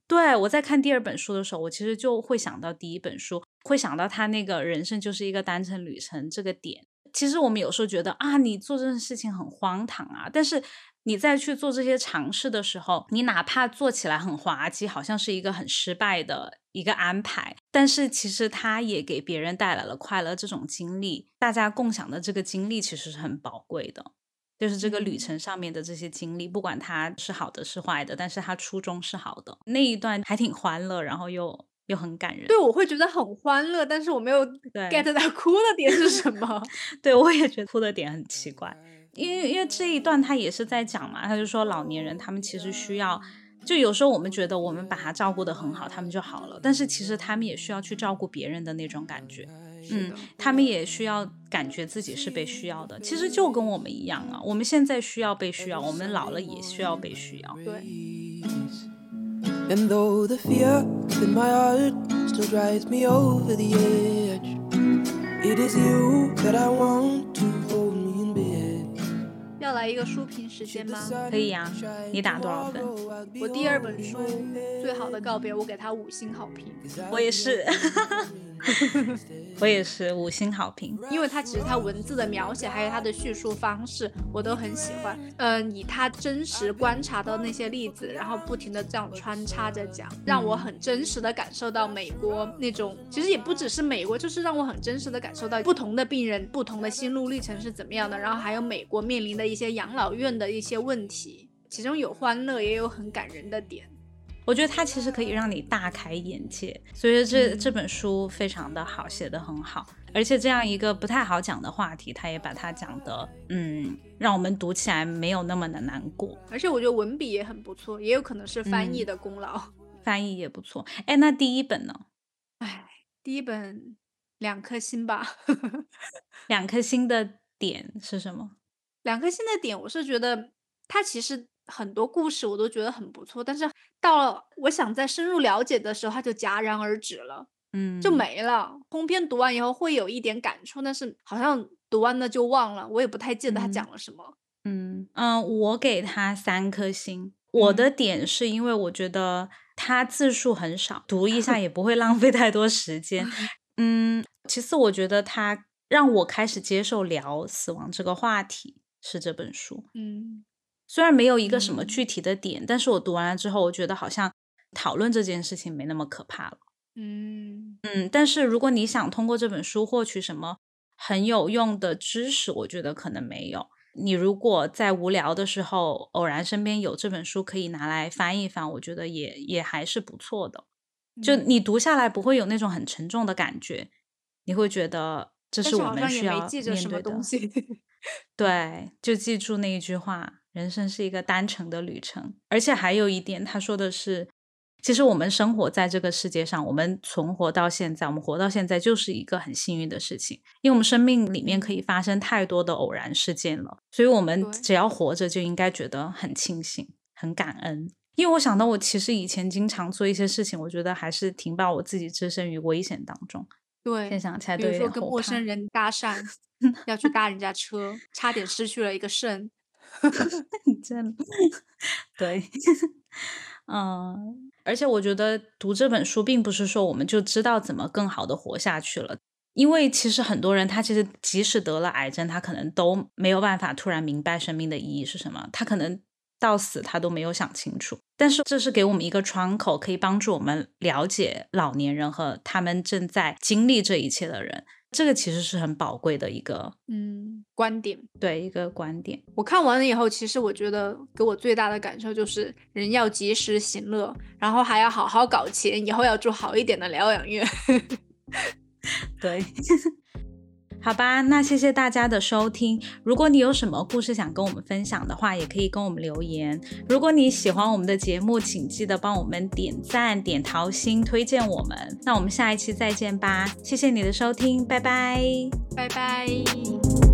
对我在看第二本书的时候，我其实就会想到第一本书。会想到他那个人生就是一个单程旅程这个点，其实我们有时候觉得啊，你做这件事情很荒唐啊，但是你在去做这些尝试的时候，你哪怕做起来很滑稽，好像是一个很失败的一个安排，但是其实他也给别人带来了快乐。这种经历，大家共享的这个经历其实是很宝贵的，就是这个旅程上面的这些经历，不管它是好的是坏的，但是它初衷是好的，那一段还挺欢乐，然后又。又很感人，对，我会觉得很欢乐，但是我没有 get 到哭的点是什么。对我也觉得哭的点很奇怪，因为因为这一段他也是在讲嘛，他就说老年人他们其实需要，就有时候我们觉得我们把他照顾的很好，他们就好了，但是其实他们也需要去照顾别人的那种感觉，嗯，他们也需要感觉自己是被需要的，其实就跟我们一样啊，我们现在需要被需要，我们老了也需要被需要，对。In my heart still drives me over the edge, it is you that I want to hold me in bed. 要来一个书评时间吗？可以呀，你打多少分？我第二本书《最好的告别》，我给他五星好评。我也是。我也是五星好评，因为它其实它文字的描写还有它的叙述方式我都很喜欢。嗯，以他真实观察到那些例子，然后不停的这样穿插着讲，让我很真实的感受到美国那种，其实也不只是美国，就是让我很真实的感受到不同的病人不同的心路历程是怎么样的，然后还有美国面临的一些养老院的一些问题，其中有欢乐，也有很感人的点。我觉得它其实可以让你大开眼界，所以这这本书非常的好，写的很好，而且这样一个不太好讲的话题，他也把它讲的，嗯，让我们读起来没有那么的难过。而且我觉得文笔也很不错，也有可能是翻译的功劳，翻译也不错。哎，那第一本呢？哎，第一本两颗星吧。两颗星 的点是什么？两颗星的点，我是觉得它其实。很多故事我都觉得很不错，但是到了我想再深入了解的时候，它就戛然而止了，嗯，就没了。通篇读完以后会有一点感触，但是好像读完了就忘了，我也不太记得他讲了什么。嗯嗯，我给他三颗星。我的点是因为我觉得他字数很少，读一下 也不会浪费太多时间。嗯，其次我觉得他让我开始接受聊死亡这个话题是这本书。嗯。虽然没有一个什么具体的点，但是我读完了之后，我觉得好像讨论这件事情没那么可怕了。嗯嗯，但是如果你想通过这本书获取什么很有用的知识，我觉得可能没有。你如果在无聊的时候偶然身边有这本书可以拿来翻一翻，我觉得也也还是不错的。就你读下来不会有那种很沉重的感觉，你会觉得这是我们需要面对的。对，就记住那一句话。人生是一个单程的旅程，而且还有一点，他说的是，其实我们生活在这个世界上，我们存活到现在，我们活到现在就是一个很幸运的事情，因为我们生命里面可以发生太多的偶然事件了，所以我们只要活着就应该觉得很庆幸、很感恩。因为我想到，我其实以前经常做一些事情，我觉得还是挺把我自己置身于危险当中。对，现在想起来，比如说跟陌生人搭讪，要去搭人家车，差点失去了一个肾。真对，嗯，而且我觉得读这本书并不是说我们就知道怎么更好的活下去了，因为其实很多人他其实即使得了癌症，他可能都没有办法突然明白生命的意义是什么，他可能到死他都没有想清楚。但是这是给我们一个窗口，可以帮助我们了解老年人和他们正在经历这一切的人。这个其实是很宝贵的一个嗯观点，对一个观点。我看完了以后，其实我觉得给我最大的感受就是，人要及时行乐，然后还要好好搞钱，以后要住好一点的疗养院。对。好吧，那谢谢大家的收听。如果你有什么故事想跟我们分享的话，也可以跟我们留言。如果你喜欢我们的节目，请记得帮我们点赞、点桃心、推荐我们。那我们下一期再见吧，谢谢你的收听，拜拜，拜拜。